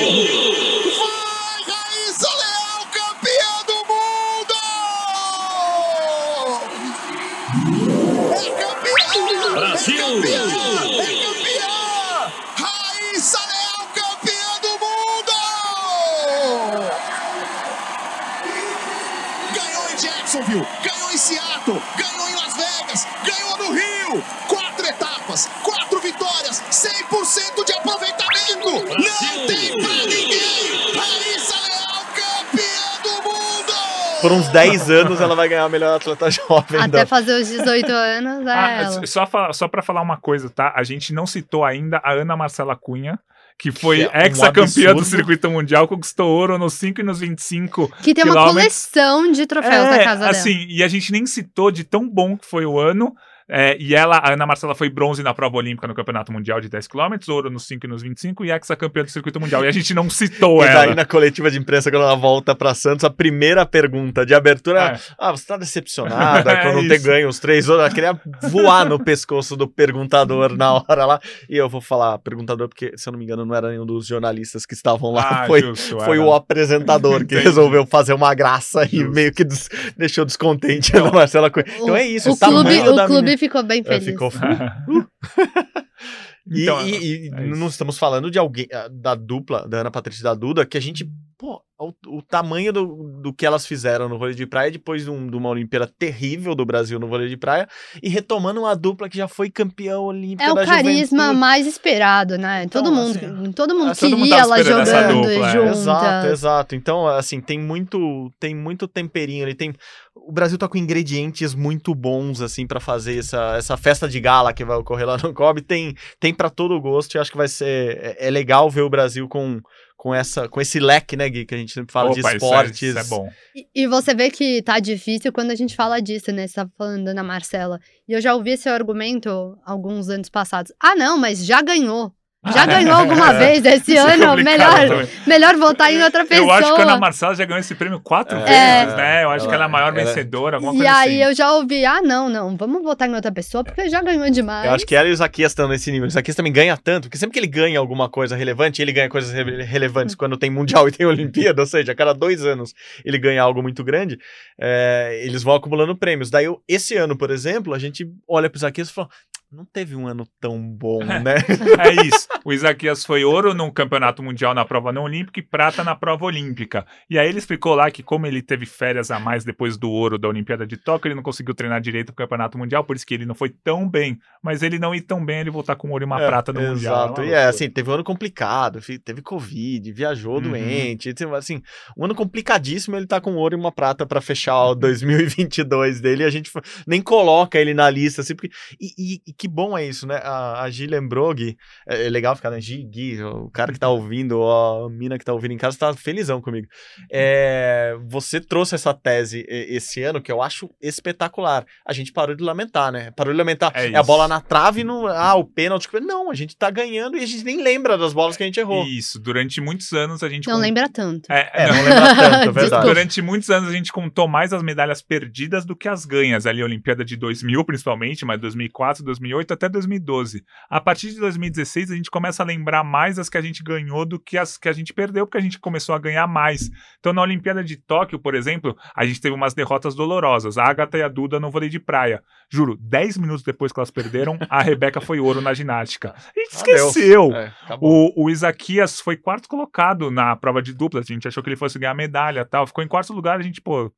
Ganhou em Las Vegas, ganhou no Rio. Quatro etapas, quatro vitórias, 100% de aproveitamento. Não tem pra ninguém. Raíssa Leal, campeã do mundo! Por uns 10 anos ela vai ganhar a melhor atleta jovem. Até da... fazer os 18 anos, é Ah, ela. só, só pra falar uma coisa, tá? A gente não citou ainda a Ana Marcela Cunha, que foi Que é um ex-campeã do absurdo. circuito mundial, conquistou ouro nos 5 e nos 25 Que tem uma quilômetros. coleção de troféus na É, casa dela. assim, e a gente nem citou de tão bom que foi o ano. É, e ela, a Ana Marcela, foi bronze na prova olímpica no Campeonato Mundial de 10 km, ouro nos 5 e nos 25, e ex-campeã do circuito mundial. E a gente não citou E daí ela. na coletiva de imprensa, quando ela volta pra Santos, a primeira pergunta de abertura é: É. Ah, você tá decepcionada É por não ter ganho os três ouros? Ela queria voar no pescoço do perguntador na hora lá. E eu vou falar perguntador, porque, se eu não me engano, não era nenhum dos jornalistas que estavam lá. Ah, foi justo, foi era. o apresentador que resolveu fazer uma graça e Justo. meio que des- deixou descontente a Ana Marcela Cunha. Então é isso, o o tamanho clube, da o clube menina- ficou bem É, feliz. ficou Então, e, e, e é não estamos falando de alguém, da dupla, da Ana Patrícia e da Duda, que a gente, pô, o, o tamanho do, do que elas fizeram no vôlei de praia depois de, um, de, uma Olimpíada terrível do Brasil no vôlei de praia e retomando uma dupla que já foi campeão olímpico. É o carisma juventude. mais esperado, né? Então, todo mundo, assim, todo mundo queria todo mundo ela jogando dupla. É. Exato, exato. Então, assim, tem muito, tem muito temperinho ali, tem o Brasil tá com ingredientes muito bons, assim, para fazer essa, essa festa de gala que vai ocorrer lá no COB. Tem, tem para todo gosto e acho que vai ser. É, é, legal ver o Brasil com, com, essa, com esse leque, né, Gui, que a gente sempre fala Opa, de esportes. Isso é, isso é bom. E, e, você vê que tá difícil quando a gente fala disso, né? Você tá falando da Marcela. E eu já ouvi esse argumento alguns anos passados. Ah, não, mas já ganhou. Já ganhou alguma vez esse Isso é ano? É melhor, melhor votar em outra pessoa. Eu acho que a Ana Marcela já ganhou esse prêmio quatro é. vezes, né? Eu acho ela, que ela é a maior vencedora, alguma coisa assim. E aí eu já ouvi, ah, não, não, vamos votar em outra pessoa, porque já ganhou demais. Eu acho que ela e o Zaquias estão nesse nível. O Zaquias também ganha tanto, porque sempre que ele ganha alguma coisa relevante, ele ganha coisas re relevantes quando tem Mundial e tem Olimpíada, ou seja, a cada dois anos ele ganha algo muito grande, é, eles vão acumulando prêmios. Daí, esse ano, por exemplo, a gente olha pro Zaquias e fala, não teve um ano tão bom, né? é isso. O Isaquias foi ouro no campeonato mundial na prova não olímpica e prata na prova olímpica. E aí ele explicou lá que como ele teve férias a mais depois do ouro da Olimpíada de Tóquio, ele não conseguiu treinar direito o campeonato mundial, por isso que ele não foi tão bem. Mas ele não ir tão bem, ele voltar com ouro e uma é, prata no exato. mundial. Exato. E é assim, teve um ano complicado, teve Covid, viajou uhum. doente, assim, um ano complicadíssimo, ele tá com ouro e uma prata para fechar o 2022 dele, e a gente nem coloca ele na lista, assim, porque... E, e, e que bom é isso, né? A, a Gi lembrou, Gui. É, é, legal ficar, né? Gi, Gui, o cara que tá ouvindo, a mina que tá ouvindo em casa, tá felizão comigo. É, você trouxe essa tese esse ano que eu acho espetacular. A gente parou de lamentar, né? Parou de lamentar. É, é a bola na trave, no, ah, o pênalti. Não, a gente tá ganhando e a gente nem lembra das bolas que a gente errou. Isso, durante muitos anos a gente. Não lembra tanto. É, é não, não lembra tanto, é verdade. Durante muitos anos a gente contou mais as medalhas perdidas do que as ganhas. Ali, a Olimpíada de 2000, principalmente, mas 2004, 2008 2008 até 2012. A partir de 2016, a gente começa a lembrar mais as que a gente ganhou do que as que a gente perdeu, porque a gente começou a ganhar mais. Então, na Olimpíada de Tóquio, por exemplo, a gente teve umas derrotas dolorosas. A Agatha e a Duda no vôlei de praia. Juro, 10 minutos depois que elas perderam, a Rebeca foi ouro na ginástica. A gente esqueceu. É, o, o Isaquias foi quarto colocado na prova de duplas. A gente achou que ele fosse ganhar medalha tal. Ficou em quarto lugar, a gente, pô,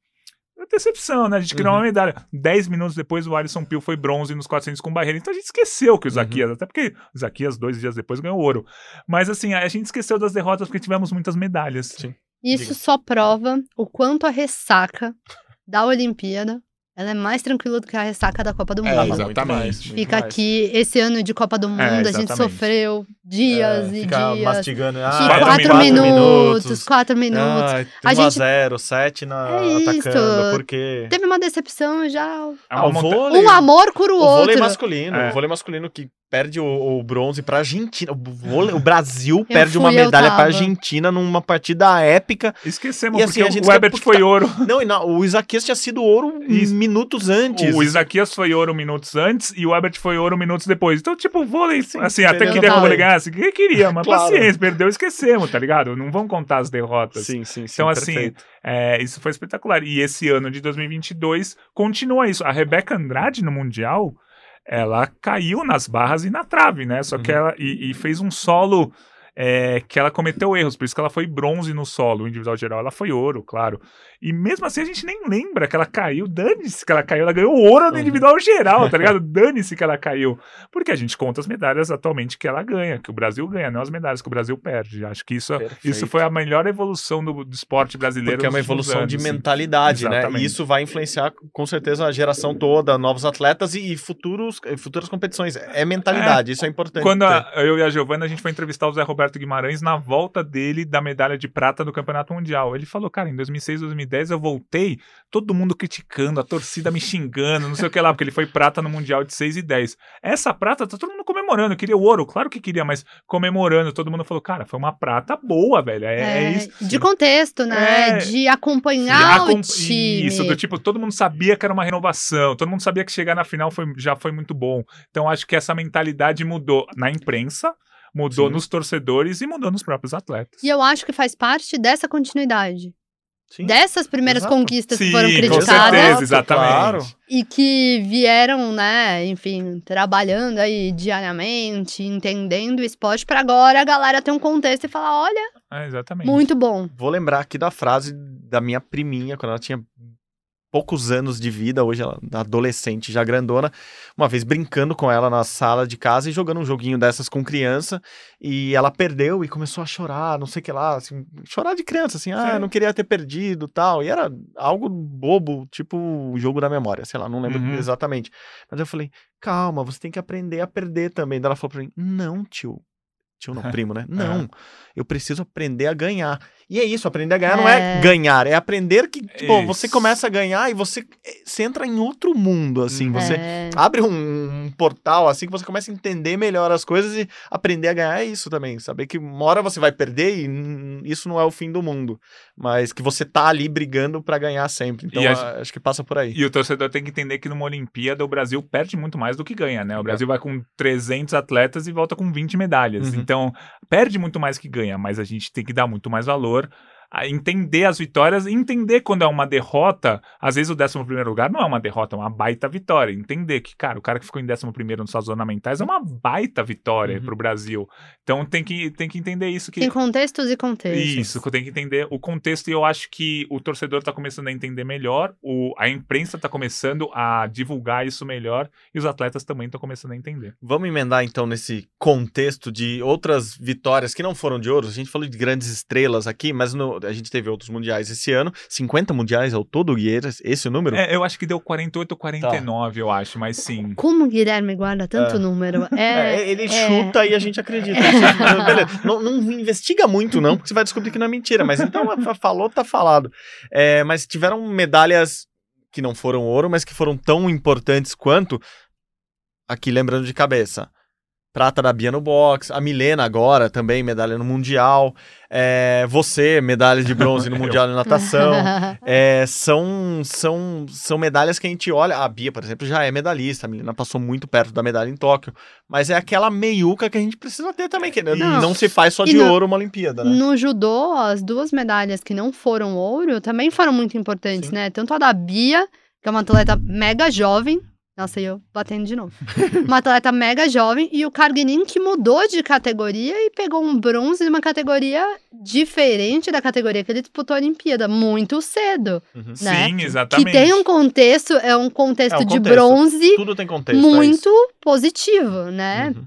decepção, né? A gente criou uhum. uma medalha. Dez minutos depois, o Alisson Pio foi bronze nos 400 com barreira. Então a gente esqueceu que o uhum. Zaquias, uhum. até porque o Zaquias, dois dias depois, ganhou ouro. Mas assim, a gente esqueceu das derrotas porque tivemos muitas medalhas. Sim. Isso Diga. só prova o quanto a ressaca da Olimpíada ela é mais tranquila do que a ressaca da Copa do é, Mundo. É, exatamente. Fica aqui, esse ano de Copa do é, Mundo, é, a gente sofreu dias é, e dias. mastigando. Ah, quatro, quatro minutos, minutos, quatro minutos. Ah, a gente... 0, 7 na, é atacando, porque... Teve uma decepção já. Ah, o vôlei, um amor cura o, o outro. O vôlei masculino, o vôlei masculino que perde o, o bronze pra Argentina. O, o Brasil perde uma medalha pra Argentina numa partida épica. Esquecemos, e, assim, porque a gente o Ebert foi tá... ouro. Não, não, o Isaquias tinha sido ouro Isso. minutos antes. O Isaquias foi ouro minutos antes e o Ebert foi ouro minutos depois. Então, tipo, vôlei, Sim, assim, até queria que o vôlei ganhasse. Quem queria, mas claro. paciência, perdeu, esquecemos, tá ligado? Não vamos contar as derrotas. Sim, sim, sim. Então, assim, é, isso foi espetacular. E esse ano de 2022 continua isso. A Rebeca Andrade no Mundial ela caiu nas barras e na trave, né? Só uhum. que ela e, e, fez um solo é, que ela cometeu erros, por isso que ela foi bronze no solo, individual geral, ela foi ouro, claro. E mesmo assim a gente nem lembra que ela caiu, dane-se que ela caiu, ela ganhou ouro no uhum. individual geral, tá ligado? Dane-se que ela caiu. Porque a gente conta as medalhas atualmente que ela ganha, que o Brasil ganha, não as medalhas que o Brasil perde. Acho que isso, isso foi a melhor evolução do, do esporte brasileiro. Porque é uma evolução anos, de mentalidade, né? E isso vai influenciar com certeza a geração toda, novos atletas e, e futuros, futuras competições. É mentalidade, é. isso é importante. Quando a, eu e a Giovana, a gente foi entrevistar o Zé Roberto Guimarães na volta dele da medalha de prata do Campeonato Mundial. Ele falou, cara, em 2006, 2010, 2010 eu voltei, todo mundo criticando, a torcida me xingando, não sei o que lá, porque ele foi prata no Mundial de 6 e 10. Essa prata tá todo mundo comemorando, queria o ouro, claro que queria, mas comemorando, todo mundo falou, cara, foi uma prata boa, velho, é, é, é isso. De contexto, né, é, de acompanhar de o time. Isso, do tipo, todo mundo sabia que era uma renovação, todo mundo sabia que chegar na final foi, já foi muito bom. Então acho que essa mentalidade mudou na imprensa, mudou Sim. nos torcedores e mudou nos próprios atletas. E eu acho que faz parte dessa continuidade Sim. dessas primeiras Exato. conquistas Sim, que foram criticadas. Com certeza, exatamente. Claro. E que vieram, né, enfim, trabalhando aí diariamente, entendendo o esporte, para agora a galera ter um contexto e falar: olha, é, exatamente. muito bom. Vou lembrar aqui da frase da minha priminha, quando ela tinha poucos anos de vida, hoje ela adolescente, já grandona, uma vez brincando com ela na sala de casa e jogando um joguinho dessas com criança, e ela perdeu e começou a chorar, não sei o que lá, assim, chorar de criança, assim, ah, não queria ter perdido tal, e era algo bobo, tipo o jogo da memória, sei lá, não lembro uhum. exatamente. Mas eu falei, calma, você tem que aprender a perder também. Daí ela falou pra mim, não, tio, tio não, primo, né? Não, eu preciso aprender a ganhar. E é isso, aprender a ganhar é... não é ganhar, é aprender que, tipo, você começa a ganhar e você, eh, você entra em outro mundo, assim, você é... abre um, um, portal, assim, que você começa a entender melhor as coisas e aprender a ganhar é isso também, saber que uma hora você vai perder e isso não é o fim do mundo, mas que você tá ali brigando para ganhar sempre, então a, acho que passa por aí. E o torcedor tem que entender que numa Olimpíada o Brasil perde muito mais do que ganha, né? O Brasil vai com 300 atletas e volta com 20 medalhas, uhum. então perde muito mais que ganha, mas a gente tem que dar muito mais valor entender as vitórias e entender quando é uma derrota. Às vezes o 11 primeiro lugar não é uma derrota, é uma baita vitória. Entender que, cara, o cara que ficou em 11 primeiro nos Estados ornamentais é uma baita vitória uhum. pro Brasil. Então tem que, tem que entender isso. Que... Tem contextos e contextos. Isso, tem que entender o contexto e eu acho que o torcedor tá começando a entender melhor, o, a imprensa tá começando a divulgar isso melhor e os atletas também estão começando a entender. Vamos emendar então nesse contexto de outras vitórias que não foram de ouro. A gente falou de grandes estrelas aqui, mas no, a gente teve outros mundiais esse ano, 50 mundiais ao todo, Guilherme, esse é o número? É, eu acho que deu 48 ou 49, tá. eu acho, mas sim. Como o Guilherme guarda tanto é. número? É, é ele é. chuta e a gente acredita. Beleza. Não, não, investiga muito, não, porque você vai descobrir que não é mentira, mas então falou, tá falado. É, mas tiveram medalhas que não foram ouro, mas que foram tão importantes quanto. Aqui lembrando de cabeça prata da Bia no boxe, a Milena agora também, medalha no Mundial, é, você, medalha de bronze no Mundial de Natação, é, são, são, são medalhas que a gente olha, a Bia, por exemplo, já é medalhista, a Milena passou muito perto da medalha em Tóquio, mas é aquela meiuca que a gente precisa ter também, que não, não se faz só de no, ouro uma Olimpíada, né? No judô, as duas medalhas que não foram ouro também foram muito importantes, Sim. né? Tanto a da Bia, que é uma atleta mega jovem, nossa, e eu batendo de novo. Uma atleta mega jovem e o Karginin que mudou de categoria e pegou um bronze numa categoria diferente da categoria que ele disputou a Olimpíada, muito cedo. Uhum. Né? Sim, exatamente. Que tem um contexto, é um contexto, é contexto. de bronze Tudo tem contexto, é muito é positivo, né? Uhum.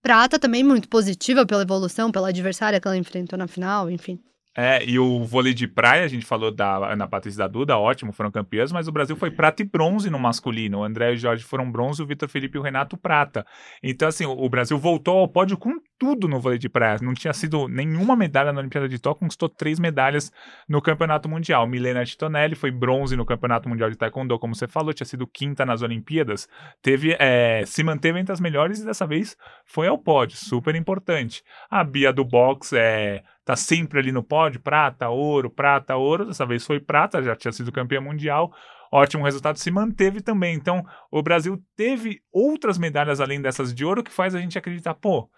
Prata também muito positiva pela evolução, pela adversária que ela enfrentou na final, enfim. É, e o vôlei de praia, a gente falou da Ana Patrícia da Duda, ótimo, foram campeãs, mas o Brasil foi prata e bronze no masculino. O André e o Jorge foram bronze, o Vitor Felipe e o Renato prata. Então, assim, o Brasil voltou ao pódio com tudo no vôlei de praia. Não tinha sido nenhuma medalha na Olimpíada de Tóquio, conquistou três medalhas no Campeonato Mundial. Milena Titonelli foi bronze no Campeonato Mundial de Taekwondo, como você falou, tinha sido quinta nas Olimpíadas. Teve, é, se manteve entre as melhores e dessa vez foi ao pódio, super importante. A Bia do boxe é tá sempre ali no pódio, prata, ouro, prata, ouro. Dessa vez foi prata, já tinha sido campeã mundial. Ótimo resultado, se manteve também. Então, o Brasil teve outras medalhas além dessas de ouro que faz a gente acreditar, pô,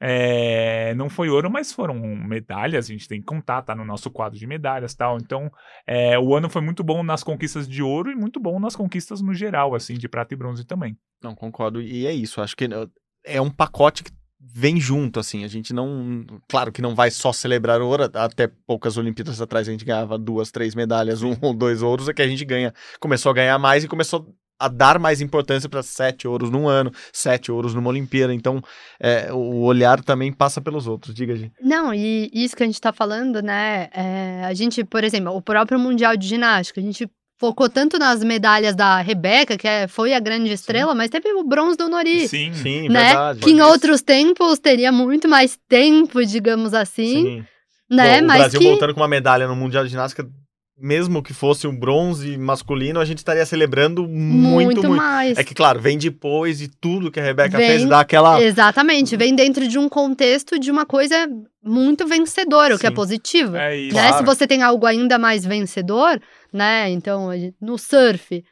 é, não foi ouro, mas foram medalhas, a gente tem que contar, tá no nosso quadro de medalhas tal. Então, é, o ano foi muito bom nas conquistas de ouro e muito bom nas conquistas no geral, assim, de prata e bronze também. Não, concordo. E é isso, acho que é um pacote que vem junto, assim. A gente não. Claro que não vai só celebrar ouro, até poucas Olimpíadas atrás a gente ganhava duas, três medalhas, um ou dois ouros, é que a gente ganha. Começou a ganhar mais e começou a dar mais importância para sete ouros num ano, sete ouros numa Olimpíada. Então, é, o olhar também passa pelos outros. Diga, gente. Não, e isso que a gente está falando, né? É, a gente, por exemplo, o próprio Mundial de Ginástica, a gente focou tanto nas medalhas da Rebeca, que é, foi a grande estrela, sim. mas teve o bronze do Nori. Sim, sim, né? verdade. Que em outros tempos teria muito mais tempo, digamos assim. Sim. Né? Bom, o mas Brasil que... voltando com uma medalha no Mundial de Ginástica mesmo que fosse um bronze masculino, a gente estaria celebrando muito, muito, mais. É que, claro, vem depois e tudo que a Rebeca vem, fez dá aquela. Exatamente, vem dentro de um contexto de uma coisa muito vencedora, o que é positivo. É isso. Né? Claro. Se você tem algo ainda mais vencedor, né? Então, no surf,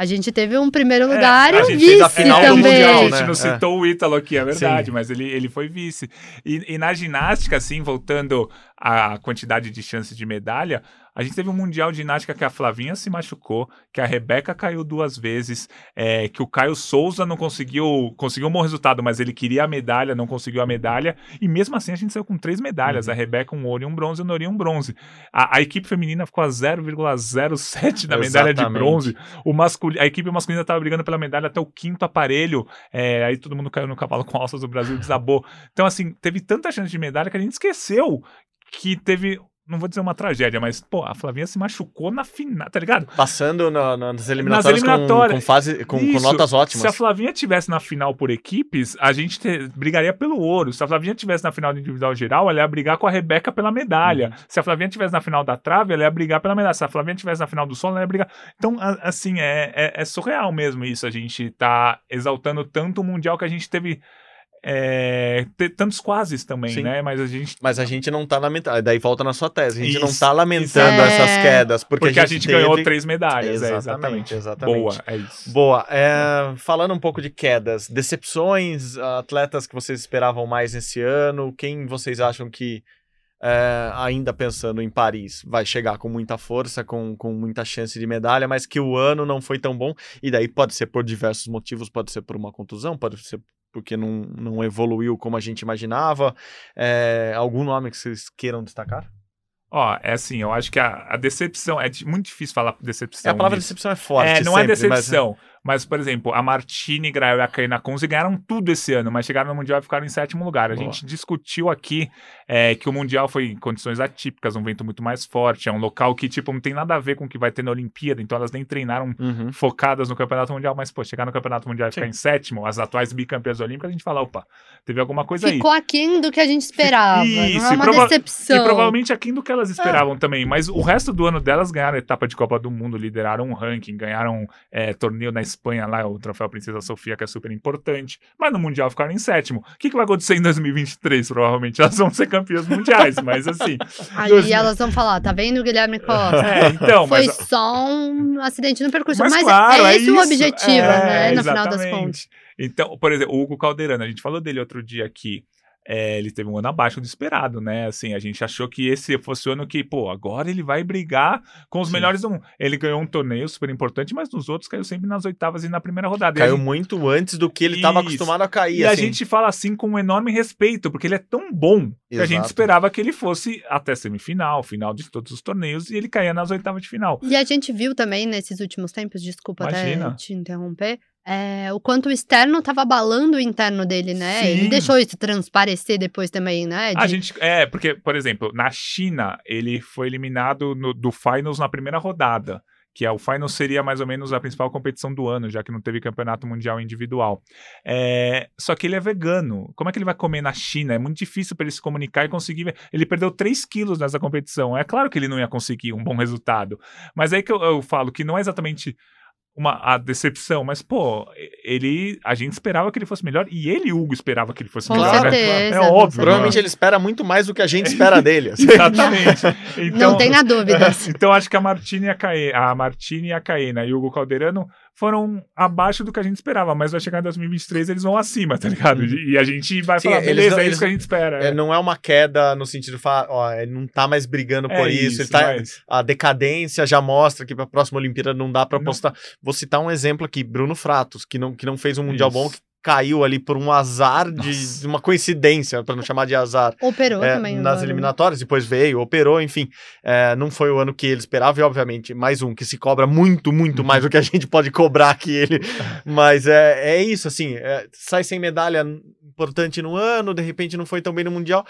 a gente teve um primeiro é, lugar é, e um vice também. Mundial, a gente não citou é. o Ítalo aqui, é verdade, Sim. mas ele, ele foi vice. E, e, na ginástica, assim, voltando a quantidade de chances de medalha, a gente teve um Mundial de Ginástica que a Flavinha se machucou, que a Rebeca caiu duas vezes, é, que o Caio Souza não conseguiu, conseguiu um bom resultado, mas ele queria a medalha, não conseguiu a medalha, e mesmo assim a gente saiu com três medalhas, uhum. a Rebeca um ouro e um bronze, e o Nori um bronze. A, a equipe feminina ficou a 0,07 da medalha de bronze, o mascul... a equipe masculina estava brigando pela medalha até o quinto aparelho, é, aí todo mundo caiu no cavalo com alças do Brasil, desabou. Então assim, teve tanta chance de medalha que a gente esqueceu que teve não vou dizer uma tragédia, mas, pô, a Flavinha se machucou na final, tá ligado? Passando nas eliminatórias, nas eliminatórias. Com, com, fase, com, com, notas ótimas. Se a Flavinha tivesse na final por equipes, a gente te, brigaria pelo ouro. Se a Flavinha tivesse na final do individual geral, ela ia brigar com a Rebeca pela medalha. Uhum. Se a Flavinha tivesse na final da trave, ela ia brigar pela medalha. Se a Flavinha tivesse na final do solo, ela ia brigar. Então, assim, é, é, é surreal mesmo isso. A gente tá exaltando tanto o Mundial que a gente teve é, tantos quases também, Sim. né? Mas a gente. Mas a gente não tá lamentando. Daí volta na sua tese. A gente isso, não tá lamentando é... essas quedas. Porque, porque a gente, a gente teve... ganhou três medalhas. Exatamente, é, exatamente. exatamente. Boa, é isso. Boa. É, falando um pouco de quedas, decepções, atletas que vocês esperavam mais nesse ano, quem vocês acham que. É, ainda pensando em Paris, vai chegar com muita força, com, com muita chance de medalha, mas que o ano não foi tão bom, e daí pode ser por diversos motivos, pode ser por uma contusão, pode ser porque não, não evoluiu como a gente imaginava. É, algum nome que vocês queiram destacar? Ó, é assim, eu acho que a, a decepção. É muito difícil falar decepção. É, a palavra nisso. decepção é forte. É, não é sempre, é decepção. Mas... Mas, por exemplo, a Martini, Grael e a Kaina Conze ganharam tudo esse ano, mas chegaram no Mundial e ficaram em sétimo lugar. A Boa. gente discutiu aqui é, que o Mundial foi em condições atípicas, um vento muito mais forte, é um local que, tipo, não tem nada a ver com o que vai ter na Olimpíada, então elas nem treinaram uhum. focadas no Campeonato Mundial, mas, pô, chegar no Campeonato Mundial e ficar em sétimo, as atuais bicampeãs olímpicas, a gente fala, opa, teve alguma coisa Ficou aí. Ficou aquém do que a gente esperava, Isso, não é uma prova decepção. E provavelmente aquém do que elas esperavam ah. também, mas o resto do ano delas ganharam etapa de Copa do Mundo, lideraram um ranking, ganharam é, torneio na Espanha lá, o troféu Princesa Sofia, que é super importante, mas no Mundial ficaram em sétimo. O que, que vai acontecer em 2023? Provavelmente elas vão ser campeãs mundiais, mas assim. Aí dois... elas vão falar, tá vendo, Guilherme Costa? É, então, Foi mas... só um acidente no percurso. Mas, mas claro, é, é esse o objetivo, é, né? No final das contas. Então, por exemplo, o Hugo Calderano, a gente falou dele outro dia aqui é, ele teve um ano abaixo do esperado, né? Assim, a gente achou que esse fosse o ano que, pô, agora ele vai brigar com os Sim. melhores do mundo. Ele ganhou um torneio super importante, mas nos outros caiu sempre nas oitavas e na primeira rodada. Caiu gente... muito antes do que ele estava acostumado a cair. E assim. a gente fala assim com um enorme respeito, porque ele é tão bom que a gente esperava que ele fosse até semifinal, final de todos os torneios, e ele caía nas oitavas de final. E a gente viu também nesses últimos tempos, desculpa Imagina. até te interromper, é, o quanto o externo estava abalando o interno dele, né? Sim. Ele deixou isso transparecer depois também, né? De... A gente, é, porque, por exemplo, na China, ele foi eliminado no, do Finals na primeira rodada que é o Finals seria mais ou menos a principal competição do ano, já que não teve campeonato mundial individual. É, só que ele é vegano. Como é que ele vai comer na China? É muito difícil para ele se comunicar e conseguir. Ele perdeu 3 quilos nessa competição. É claro que ele não ia conseguir um bom resultado. Mas é aí que eu, eu falo que não é exatamente uma a decepção, mas pô, ele a gente esperava que ele fosse melhor e ele Hugo esperava que ele fosse com melhor. Né? Certeza, é óbvio. Provavelmente ele espera muito mais do que a gente espera dele. Assim. Exatamente. Então, Não tenha dúvidas. então acho que a Martini e a Caena, a Martini e a Caena e o Hugo Calderano foram abaixo do que a gente esperava, mas vai chegar em 2023 eles vão acima, tá ligado? E a gente vai Sim, falar, beleza, eles, é isso que a gente espera. É, não é uma queda no sentido de falar, ó, ele não tá mais brigando é por isso, isso, ele tá, mas... a decadência já mostra que pra próxima Olimpíada não dá pra apostar. Vou citar um exemplo aqui, Bruno Fratos, que não, que não fez um Mundial isso. bom, que caiu ali por um azar de, de uma coincidência, para não chamar de azar. Operou é, também. Nas eliminatórias, depois veio, operou, enfim. É, não foi o ano que ele esperava, e obviamente, mais um que se cobra muito, muito mais do que a gente pode cobrar que ele. Mas é, é isso, assim, é, sai sem medalha importante no ano, de repente não foi tão bem no Mundial.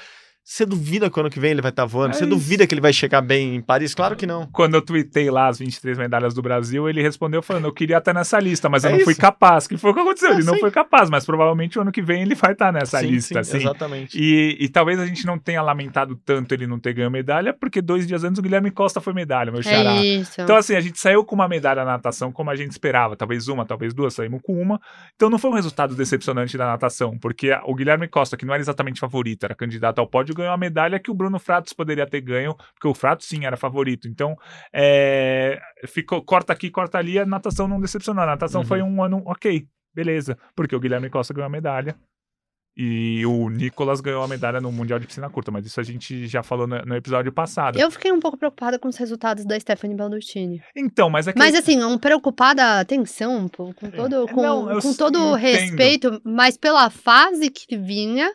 Você duvida que ano que vem ele vai estar tá voando? É você duvida que ele vai chegar bem em Paris? Claro que não. Quando eu tuitei lá as 23 medalhas do Brasil, ele respondeu falando: Eu queria estar nessa lista, mas é eu não isso. fui capaz. Que foi o que aconteceu? É, ele sim. não foi capaz, mas provavelmente o ano que vem ele vai estar nessa sim, lista. Sim, assim. Exatamente. E, e, talvez a gente não tenha lamentado tanto ele não ter ganho medalha, porque dois dias antes o Guilherme Costa foi medalha, meu é xará. É isso. Então, assim, a gente saiu com uma medalha na natação como a gente esperava. Talvez uma, talvez duas, saímos com uma. Então não foi um resultado decepcionante da natação, porque o Guilherme Costa, que não era exatamente favorito, era candidato ao pódio, ganhou a medalha que o Bruno Fratos poderia ter ganho, porque o Fratos sim era favorito. Então, é, ficou, corta aqui, corta ali, a natação não decepcionou. A natação uhum. foi um ano ok, beleza, porque o Guilherme Costa ganhou a medalha E o Nicolas ganhou a medalha no Mundial de Piscina Curta, mas isso a gente já falou no, no episódio passado. Eu fiquei um pouco preocupada com os resultados da Stephanie Baldustini. Então, mas é que... Mas assim, um preocupada, atenção, com todo, com, Não, com todo respeito, mas pela fase que vinha,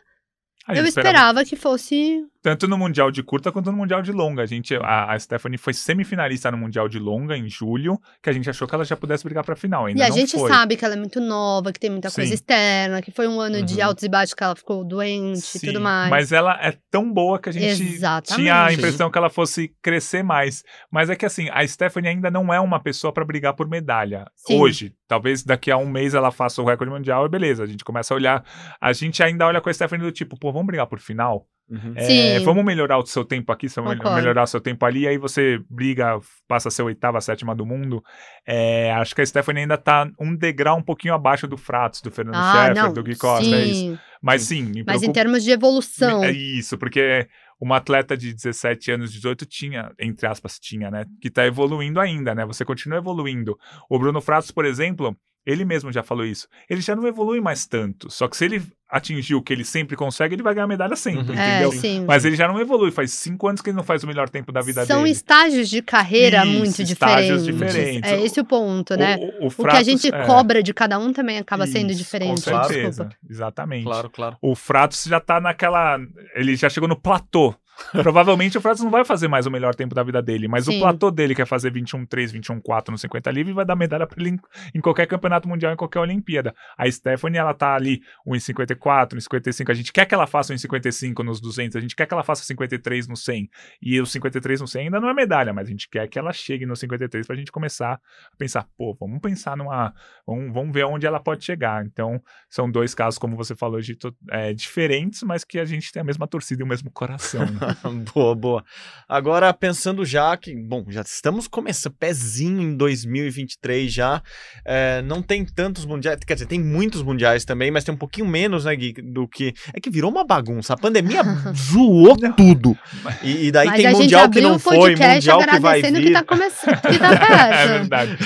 a eu gente esperava que fosse Tanto no Mundial de Curta quanto no Mundial de Longa. A, gente, a, a Stephanie foi semifinalista no Mundial de Longa, em julho, que a gente achou que ela já pudesse brigar pra final. Ainda E a gente foi. sabe que ela é muito nova, que tem muita coisa Sim. externa, que foi um ano de Uhum. altos e baixos que ela ficou doente e Sim, tudo mais. Mas ela é tão boa que a gente Exatamente. tinha a impressão que ela fosse crescer mais. Mas é que assim, a Stephanie ainda não é uma pessoa pra brigar por medalha. Sim. Hoje. Talvez daqui a um mês ela faça o recorde mundial e beleza. A gente começa a olhar. A gente ainda olha com a Stephanie do tipo, pô, vamos brigar por final? Uhum. É, vamos melhorar o seu tempo aqui, vamos Concordo. melhorar o seu tempo ali, e aí você briga, passa a ser oitava, sétima do mundo. É, acho que a Stephanie ainda tá um degrau um pouquinho abaixo do Fratos, do Fernando ah, Scheffer, não. do Gui Costa, é isso. Mas sim, me Mas em termos de evolução. É isso, porque uma atleta de 17 anos, 18 tinha, entre aspas, tinha, né? Que tá evoluindo ainda, né? Você continua evoluindo. O Bruno Fratos, por exemplo, ele mesmo já falou isso. Ele já não evolui mais tanto. Só que se ele atingir o que ele sempre consegue, ele vai ganhar medalha sempre, Uhum. É, entendeu? sim. Mas ele já não evolui. Faz cinco anos que ele não faz o melhor tempo da vida São dele. estágios de carreira Isso, muito estágios diferentes. diferentes. É esse o ponto, né? O, o, O, que a Fratos- gente é, cobra de cada um também acaba sendo isso, diferente. Com certeza, Desculpa. exatamente. Claro, claro. O Fratos já tá naquela. Ele já chegou no platô. Provavelmente o Fratos não vai fazer mais o melhor tempo da vida dele, mas Sim. o platô dele quer fazer 21-3, 21-4 no 50 livre e vai dar medalha pra ele em, em qualquer campeonato mundial, em qualquer Olimpíada. A Stephanie, ela tá ali 1,54, 1,55. A gente quer que ela faça 1,55 nos 200, a gente quer que ela faça 53 no 100. E o 53 no 100 ainda não é medalha, mas a gente quer que ela chegue no 53 pra gente começar a pensar, pô, vamos pensar numa. Vamos, vamos ver onde ela pode chegar. Então, são dois casos, como você falou, de, é, diferentes, mas que a gente tem a mesma torcida e o mesmo coração. né? boa, boa. Agora, pensando já que, bom, já estamos começando, pezinho em 2023 já. é, não tem tantos mundiais, quer dizer, tem muitos mundiais também, mas tem um pouquinho menos, né, Gui, do que. É que virou uma bagunça. A pandemia zoou tudo. E, e daí Mas tem a gente mundial que não foi, mundial que vai vir. que tá começando, que tá é verdade.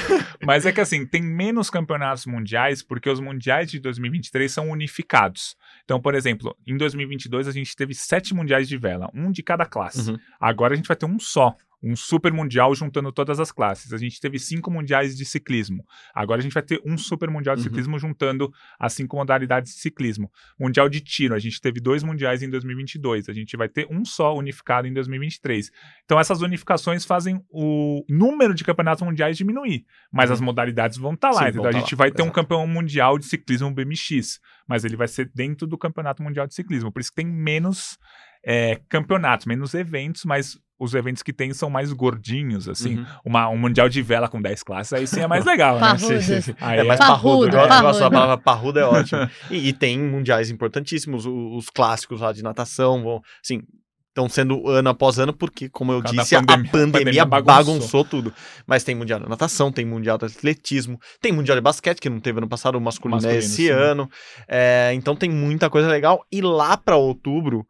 Mas é que assim, tem menos campeonatos mundiais porque os mundiais de 2023 são unificados. Então, por exemplo, em 2022 a gente teve sete mundiais de vela, um de cada classe. Uhum. Agora a gente vai ter um só. Um super mundial juntando todas as classes. A gente teve cinco mundiais de ciclismo. Agora a gente vai ter um super mundial de Uhum. ciclismo juntando as cinco modalidades de ciclismo. Mundial de tiro, a gente teve dois mundiais em 2022. A gente vai ter um só unificado em 2023. Então essas unificações fazem o número de campeonatos mundiais diminuir, mas Uhum. as modalidades vão estar lá. Sim, vão A tá gente lá, vai ter um campeão mundial de ciclismo BMX, mas ele vai ser dentro do campeonato mundial de ciclismo. Por isso que tem menos é, campeonatos, menos eventos, mas os eventos que tem são mais gordinhos, assim. Uhum. Uma, um mundial de vela com 10 classes, aí sim é mais legal, né? Parrudo. Sim, sim, sim. Aí É mais é- parrudo. Eu Parrudo, gosto, eu gosto da parrudo. palavra parrudo, é ótimo. E, e tem mundiais importantíssimos, o- os, clássicos lá de natação, vão, assim, estão sendo ano após ano, porque, como eu causa disse, da a pandemia- pandemia, a pandemia bagunçou. bagunçou. tudo. Mas tem mundial de natação, tem mundial de atletismo, tem mundial de basquete, que não teve ano passado, o masculino, é Masculino, esse sim. ano. É, então tem muita coisa legal. E lá para outubro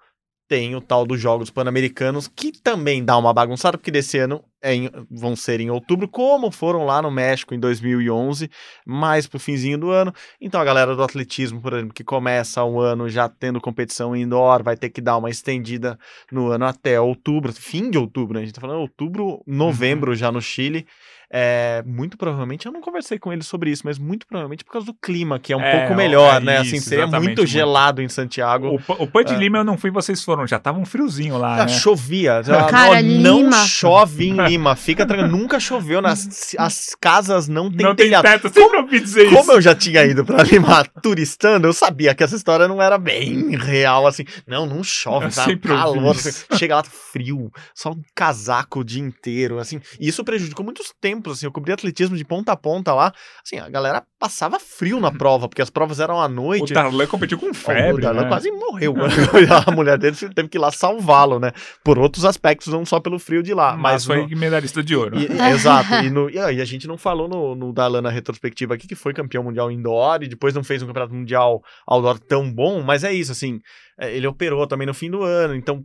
tem o tal dos Jogos Pan-Americanos, que também dá uma bagunçada, porque desse ano é em- vão ser em outubro, como foram lá no México em 2011, mais pro finzinho do ano. Então a galera do atletismo, por exemplo, que começa o ano já tendo competição indoor, vai ter que dar uma estendida no ano até outubro, fim de outubro, né? A gente tá falando outubro, novembro já no Chile. É, muito provavelmente, eu não conversei com ele sobre isso, mas muito provavelmente por causa do clima, que é um É, pouco melhor, é né? Assim, isso, seria exatamente, muito muito. gelado em Santiago. O, o Pan de É. Lima eu não fui, vocês foram. Já tava um friozinho lá, Ah, né? Chovia. Ah, Cara, ó, não Lima. chove em Lima. Fica tranquilo. Nunca choveu. Nas, as casas não tem não tem telhado. teto, eu sempre ouvi dizer Como isso. eu já tinha ido pra Lima turistando, eu sabia que essa história não era bem real, assim. Não, não chove, Eu tá calor. assim, Chega lá, frio, só um casaco o dia inteiro, assim. E isso prejudicou muitos tempos, assim. Eu cobri atletismo de ponta a ponta lá. Assim, a galera passava frio na prova, porque as provas eram à O noite. Darlan competiu com O febre. Darlan né? quase morreu. a mulher dele teve que ir lá salvá-lo, né? Por outros aspectos, não só pelo frio de lá. Mas, Mas, foi no- medalhista de ouro. e- exato. E, no- e a e a gente não falou no, no Darlan na retrospectiva aqui que foi campeão mundial indoor e depois não fez um campeonato mundial outdoor tão bom, mas é isso, assim. é, Ele operou também no fim do ano, então.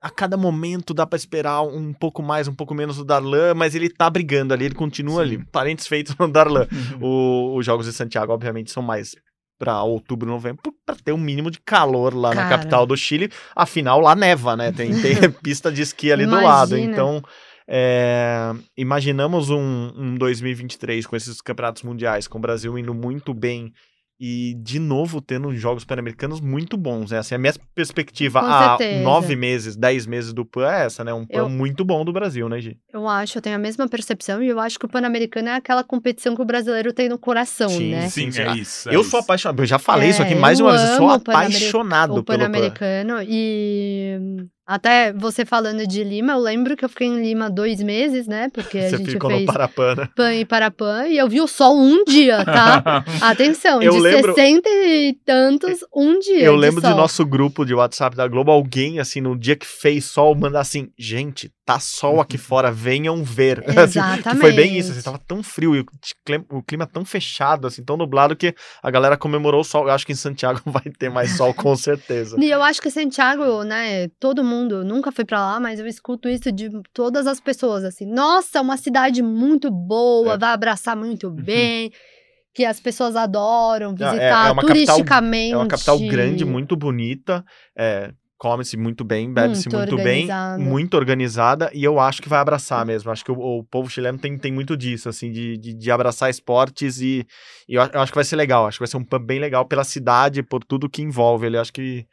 A cada momento dá pra esperar um pouco mais, um pouco menos do Darlan, mas ele tá brigando ali, ele continua Sim. ali. Parentes feitos no Darlan. O- os Jogos de Santiago, obviamente, são mais para outubro, novembro, para ter um mínimo de calor lá Cara. na capital do Chile. Afinal, lá neva, né? Tem, tem pista de esqui ali Imagina. do lado. Então, é, imaginamos um, um 2023 com esses campeonatos mundiais, com o Brasil indo muito bem e de novo tendo jogos pan-americanos muito bons. Né? Assim, a minha perspectiva há nove meses, dez meses do PAN é essa, né? Um PAN eu, muito bom do Brasil, né, Gi? Eu acho, eu tenho a mesma percepção e eu acho que o Pan-Americano é aquela competição que o brasileiro tem no coração, sim, né? Sim, sim, é isso. É eu isso. sou apaixonado, eu já falei é, isso aqui mais uma vez, eu sou apaixonado o Pan-Americano pan e até você falando de Lima, eu lembro que eu fiquei em Lima dois meses, né? Porque a você gente ficou fez no Parapan, né? Pan e Parapan, e eu vi o sol um dia, tá? Atenção, eu de lembro... 60 e tantos, um dia. Eu lembro do nosso grupo de WhatsApp da Globo, alguém, assim, no dia que fez sol, mandar assim, gente, tá sol aqui fora, venham ver. Exatamente. assim, foi bem isso, assim, tava tão frio e o clima tão fechado, assim, tão nublado que a galera comemorou o sol. Eu acho que em Santiago vai ter mais sol, com certeza. e eu acho que Santiago, né, todo mundo nunca fui para lá, mas eu escuto isso de todas as pessoas, assim, nossa, uma cidade muito boa, é. vai abraçar muito uhum. bem, que as pessoas adoram visitar é, é, é turisticamente. Capital, é uma capital grande, muito bonita, é, come-se muito bem, bebe-se muito, muito bem, muito organizada, e eu acho que vai abraçar mesmo. Acho que o, o povo chileno tem, tem muito disso, assim, de, de, de abraçar esportes, e, e eu, acho que vai ser legal. Acho que vai ser um pub bem legal pela cidade, por tudo que envolve. Ele acho que.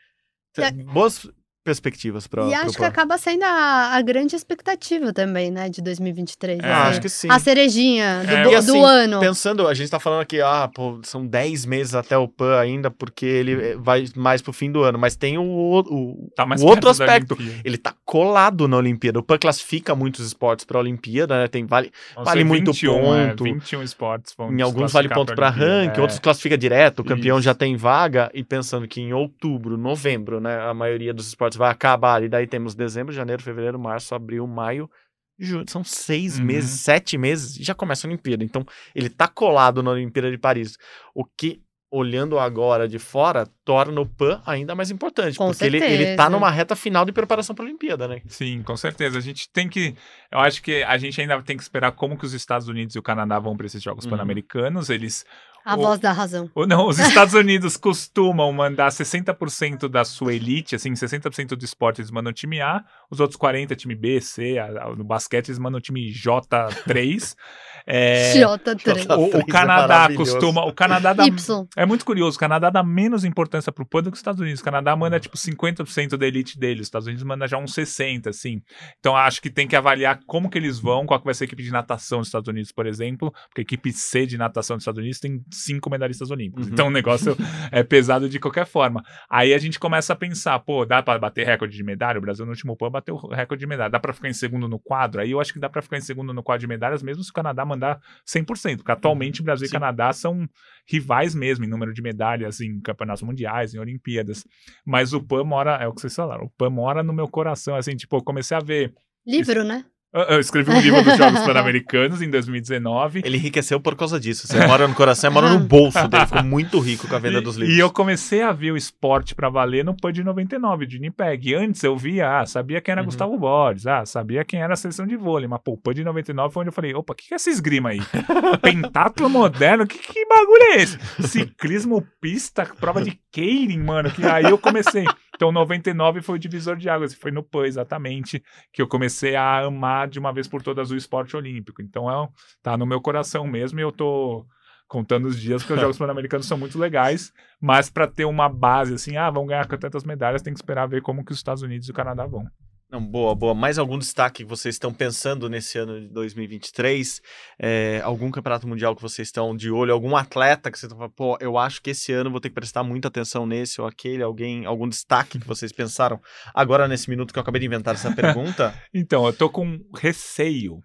É. Boas, perspectivas para E acho pro que acaba sendo a, a, grande expectativa também, né, de 2023. É, assim, acho que sim. A cerejinha do, é, do, assim, do, ano. Pensando, a gente tá falando aqui, ah, pô, são 10 meses até o PAN ainda, porque ele eh, vai mais pro fim do ano, mas tem o, o, tá o outro aspecto. Ele tá colado na Olimpíada. O PAN classifica muitos esportes pra Olimpíada, né, tem vale, vale muito 21, ponto. É, 21 esportes vão Em alguns vale ponto pra, pra ranking, é. outros classifica direto, o campeão Isso. já tem vaga, e pensando que em outubro, novembro, né, a maioria dos esportes vai acabar. E daí temos dezembro, janeiro, fevereiro, março, abril, maio, junho. São seis uhum. meses, sete meses e já começa a Olimpíada. Então, ele tá colado na Olimpíada de Paris. O que, olhando agora de fora, torna o PAN ainda mais importante. Com porque certeza. ele, ele tá numa reta final de preparação para a Olimpíada, né? Sim, com certeza. A gente tem que. Eu acho que a gente ainda tem que esperar como que os Estados Unidos e o Canadá vão para esses Jogos uhum. Pan-Americanos. Eles a o, voz da razão. Ou não, os Estados Unidos costumam mandar 60% da sua elite, assim, 60% do esporte eles mandam time A, os outros 40% time B, C, a, a, no basquete eles mandam time J3. É, J3. O, o Canadá é costuma. O Canadá dá. Y. É muito curioso. O Canadá dá menos importância pro PAN do que os Estados Unidos. O Canadá manda tipo 50% da elite dele. Os Estados Unidos manda já uns 60%, assim. Então acho que tem que avaliar como que eles vão, qual que vai ser a equipe de natação dos Estados Unidos, por exemplo. Porque a equipe C de natação dos Estados Unidos tem cinco medalhistas olímpicos. Uhum. Então o negócio é pesado de qualquer forma. Aí a gente começa a pensar, pô, dá para bater recorde de medalha? O Brasil no último PAN bateu recorde de medalha. Dá para ficar em segundo no quadro? Aí eu acho que dá para ficar em segundo no quadro de medalhas, mesmo se o Canadá mandar mandar 100%, porque atualmente Brasil Sim. e Canadá são rivais mesmo em número de medalhas em campeonatos mundiais, em Olimpíadas. Mas o PAN mora, é o que vocês falaram, o PAN mora no meu coração, assim, tipo, eu comecei a ver... Livro, né? Eu escrevi um livro dos Jogos Pan-Americanos em 2019. Ele enriqueceu por causa disso. Você mora no coração, mora no bolso dele. Ficou muito rico com a venda e, dos livros. E eu comecei a ver o esporte para valer no PAN de 99, de Winnipeg. Antes eu via, ah, sabia quem era uhum. Gustavo Borges, ah, sabia quem era a seleção de vôlei. Mas, pô, o PAN de 99 foi onde eu falei, opa, o que, que é essa esgrima aí? Pentatlo moderno? Que, que bagulho é esse? Ciclismo pista, prova de Keirin, mano. Que aí eu comecei... Então, 99 foi o divisor de águas, foi no PAN exatamente que eu comecei a amar de uma vez por todas o esporte olímpico. Então, é, tá no meu coração mesmo e eu tô contando os dias, porque os Jogos Pan-Americanos são muito legais, mas para ter uma base assim, ah, vão ganhar tantas medalhas, tem que esperar ver como que os Estados Unidos e o Canadá vão. Não, boa, boa. Mais algum destaque que vocês estão pensando nesse ano de 2023? É, algum campeonato mundial que vocês estão de olho? Algum atleta que vocês estão falando, pô, eu acho que esse ano vou ter que prestar muita atenção nesse ou aquele? Alguém, algum destaque que vocês pensaram agora nesse minuto que eu acabei de inventar essa pergunta? então, eu tô com receio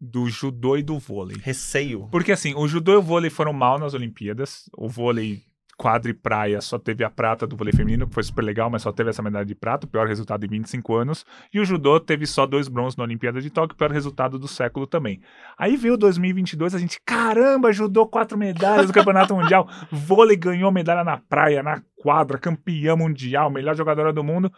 do judô e do vôlei. Receio? Porque assim, o judô e o vôlei foram mal nas Olimpíadas. O vôlei quadra e praia só teve a prata do vôlei feminino, que foi super legal, mas só teve essa medalha de prata, o pior resultado em 25 anos. E o judô teve só dois bronzes na Olimpíada de Tóquio, pior resultado do século também. Aí veio 2022, a gente, caramba, judô quatro medalhas do Campeonato Mundial, vôlei ganhou medalha na praia, na quadra, campeã mundial, melhor jogadora do mundo.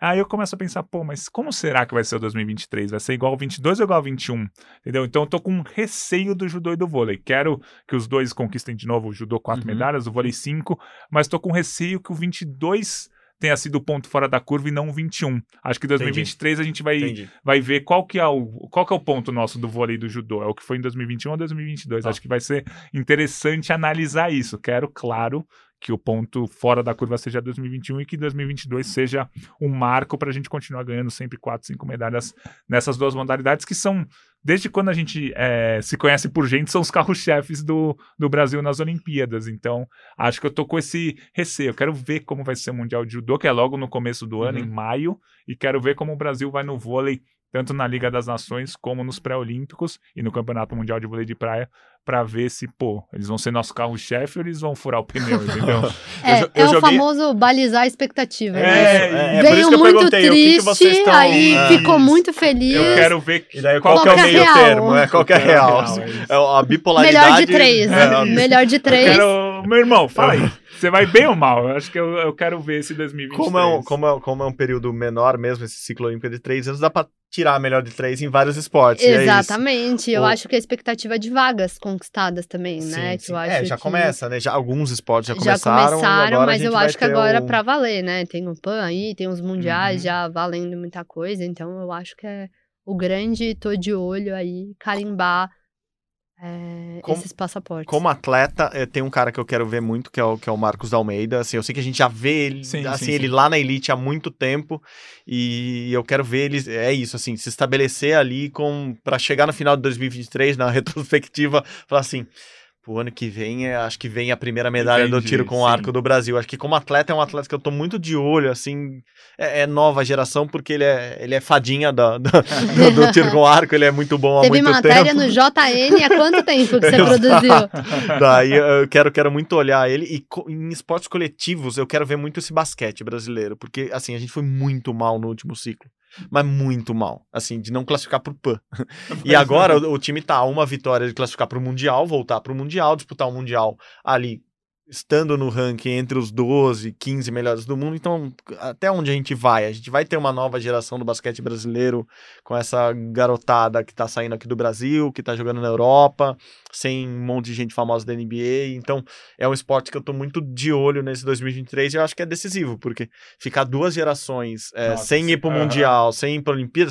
Aí eu começo a pensar, pô, mas como será que vai ser o 2023? Vai ser igual ao 22 ou igual ao 21? Entendeu? Então eu tô com receio do judô e do vôlei. Quero que os dois conquistem de novo o judô quatro uhum. medalhas, o vôlei cinco, mas tô com receio que o 22 tenha sido o ponto fora da curva e não o 21. Acho que em 2023 Entendi. a gente vai, vai ver qual que, é o, qual que é o ponto nosso do vôlei e do judô. É o que foi em 2021 ou 2022. Ah. Acho que vai ser interessante analisar isso. Quero, claro, que o ponto fora da curva seja 2021 e que 2022 seja um marco para a gente continuar ganhando sempre quatro, cinco medalhas nessas duas modalidades que são, desde quando a gente é, se conhece por gente, são os carros-chefes do, do Brasil nas Olimpíadas. Então, acho que eu tô com esse receio. Eu quero ver como vai ser o Mundial de Judô, que é logo no começo do ano, uhum. em maio, e quero ver como o Brasil vai no vôlei tanto na Liga das Nações como nos pré-olímpicos e no Campeonato Mundial de Vôlei de Praia, para ver se, pô, eles vão ser nosso carro-chefe ou eles vão furar o pneu, entendeu? é, eu, eu é joguei... o famoso balizar a expectativa. É, né? é, é Veio muito triste, que que aí ah, ficou muito feliz. Eu quero ver e daí, qual, qual é o meio real. termo, é qual que é real. É, é a bipolaridade. Melhor de três. É, Melhor de três. Quero... Meu irmão, fala aí. Você vai bem ou mal? Eu acho que eu, eu quero ver esse 2023. Como é, um, como, é, como é um período menor mesmo, esse ciclo olímpico de três anos, dá pra tirar a melhor de três em vários esportes. É Exatamente. É eu o... acho que a expectativa de vagas conquistadas também, sim, né? Sim. Que eu acho é, já que... começa, né? Já, alguns esportes já começaram. Já começaram, mas eu acho que agora o... pra valer, né? Tem o PAN aí, tem os mundiais uhum. já valendo muita coisa. Então eu acho que é o grande, tô de olho aí, carimbar é, como, esses passaportes. Como atleta, eh, tem um cara que eu quero ver muito, que é o, que é o Marcos Almeida. Assim, eu sei que a gente já vê ele, sim, assim, sim, ele sim. lá na elite há muito tempo e eu quero ver ele, é isso, assim, se estabelecer ali com para chegar no final de 2023, na retrospectiva, falar assim, o ano que vem, é, acho que vem a primeira medalha Entendi, do tiro com sim. arco do Brasil. Acho que como atleta é um atleta que eu tô muito de olho, assim, é, é nova geração, porque ele é, ele é fadinha do, do, do, tiro com arco, ele é muito bom há Teve muito tempo. Teve matéria no JN há quanto tempo que você produziu? Daí eu quero, quero muito olhar ele. E em esportes coletivos, eu quero ver muito esse basquete brasileiro, porque, assim, a gente foi muito mal no último ciclo mas muito mal, assim, de não classificar pro PAN. e agora o, o, time tá a uma vitória de classificar pro Mundial, voltar pro Mundial, disputar o Mundial ali estando no ranking entre os 12, 15 melhores do mundo. Então, até onde a gente vai? A gente vai ter uma nova geração do basquete brasileiro com essa garotada que tá saindo aqui do Brasil, que tá jogando na Europa, sem um monte de gente famosa da NBA. Então, é um esporte que eu tô muito de olho nesse 2023 e eu acho que é decisivo, porque ficar duas gerações é, Nossa, sem ir pro Mundial, sem ir pra Olimpíada,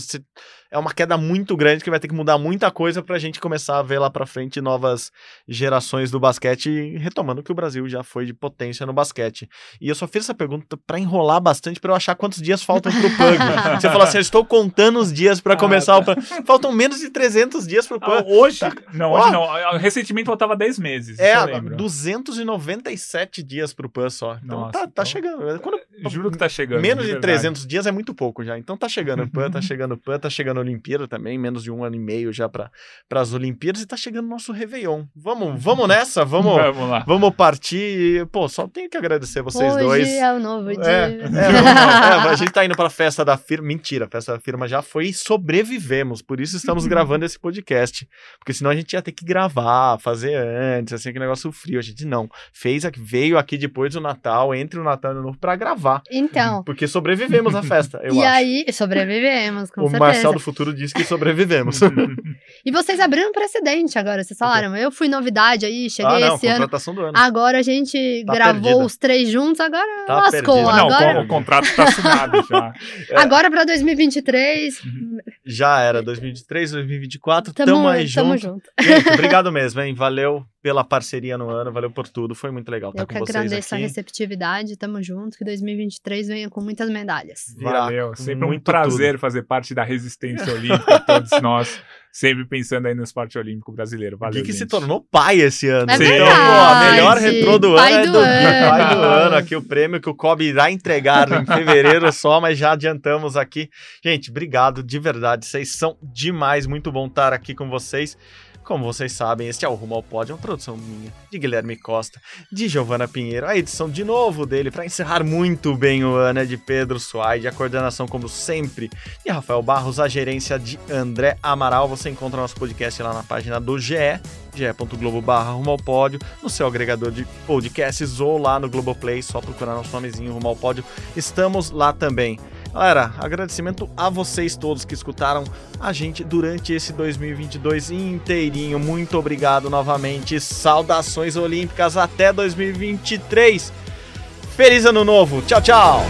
é uma queda muito grande que vai ter que mudar muita coisa para a gente começar a ver lá para frente novas gerações do basquete, retomando que o Brasil já foi de potência no basquete. E eu só fiz essa pergunta para enrolar bastante para eu achar quantos dias faltam pro PUG. Você falou assim, eu estou contando os dias para ah, começar tá. o PUG. Faltam menos de 300 dias pro PUG. Ah, hoje? Tá. Não, hoje oh. não. Recentemente faltava 10 meses. É, 297 dias pro PUG só. Então Nossa, tá, tá então... chegando. Quando... Juro que tá chegando. Menos de, de 300 dias é muito pouco já. Então tá chegando o PUG, tá chegando o PUG, tá chegando Olimpíada também, menos de um ano e meio já para as Olimpíadas e tá chegando o nosso Réveillon. Vamos, vamos nessa, vamos, vamos, lá. vamos partir. Pô, só tenho que agradecer vocês Hoje dois. é o novo dia. É, é, é, a gente tá indo para a festa da firma. Mentira, a festa da firma já foi e sobrevivemos. Por isso estamos gravando esse podcast. Porque senão a gente ia ter que gravar, fazer antes, assim, que negócio frio. A gente não. Fez, veio aqui depois do Natal, entre o Natal e o Novo, para gravar. Então. Porque sobrevivemos à festa. e acho. aí, sobrevivemos, com o certeza. Marcel do Futuro disse que sobrevivemos. e vocês abriram um precedente agora, vocês falaram. Eu fui novidade aí, cheguei ah, não, esse ano. do ano. Agora a gente tá gravou perdida. os três juntos, agora tá lascou. Perdida. Não, agora... o contrato está assinado já. É. Agora para 2023. Já era, 2023, 2024, tamo, tamo mais tamo junto. junto. Gente, obrigado mesmo, hein? Valeu pela parceria no ano, valeu por tudo, foi muito legal estar com vocês aqui. Eu que agradeço a receptividade, tamo junto, que 2023 venha com muitas medalhas. Valeu, sempre um prazer tudo. fazer parte da resistência olímpica, todos nós, sempre pensando aí no esporte olímpico brasileiro. Valeu, que gente. se tornou pai esse ano. É então, verdade. pô, a melhor retrô do pai ano do é do pai do ano, aqui o prêmio que o Kobe irá entregar em fevereiro só, mas já adiantamos aqui. Gente, obrigado de verdade, vocês são demais, muito bom estar aqui com vocês. Como vocês sabem, este é o Rumo ao Pódio, uma produção minha, de Guilherme Costa, de Giovana Pinheiro, a edição de novo dele, para encerrar muito bem o ano, é de Pedro Suaide, a coordenação, como sempre, de Rafael Barros, a gerência de André Amaral. Você encontra nosso podcast lá na página do GE, ge.globo barra Rumo ao Pódio, no seu agregador de podcasts ou lá no Globoplay, só procurar nosso nomezinho Rumo ao Pódio. Estamos lá também. Galera, agradecimento a vocês todos que escutaram a gente durante esse 2022 inteirinho. Muito obrigado novamente. Saudações olímpicas até 2023. Feliz ano novo. Tchau, tchau.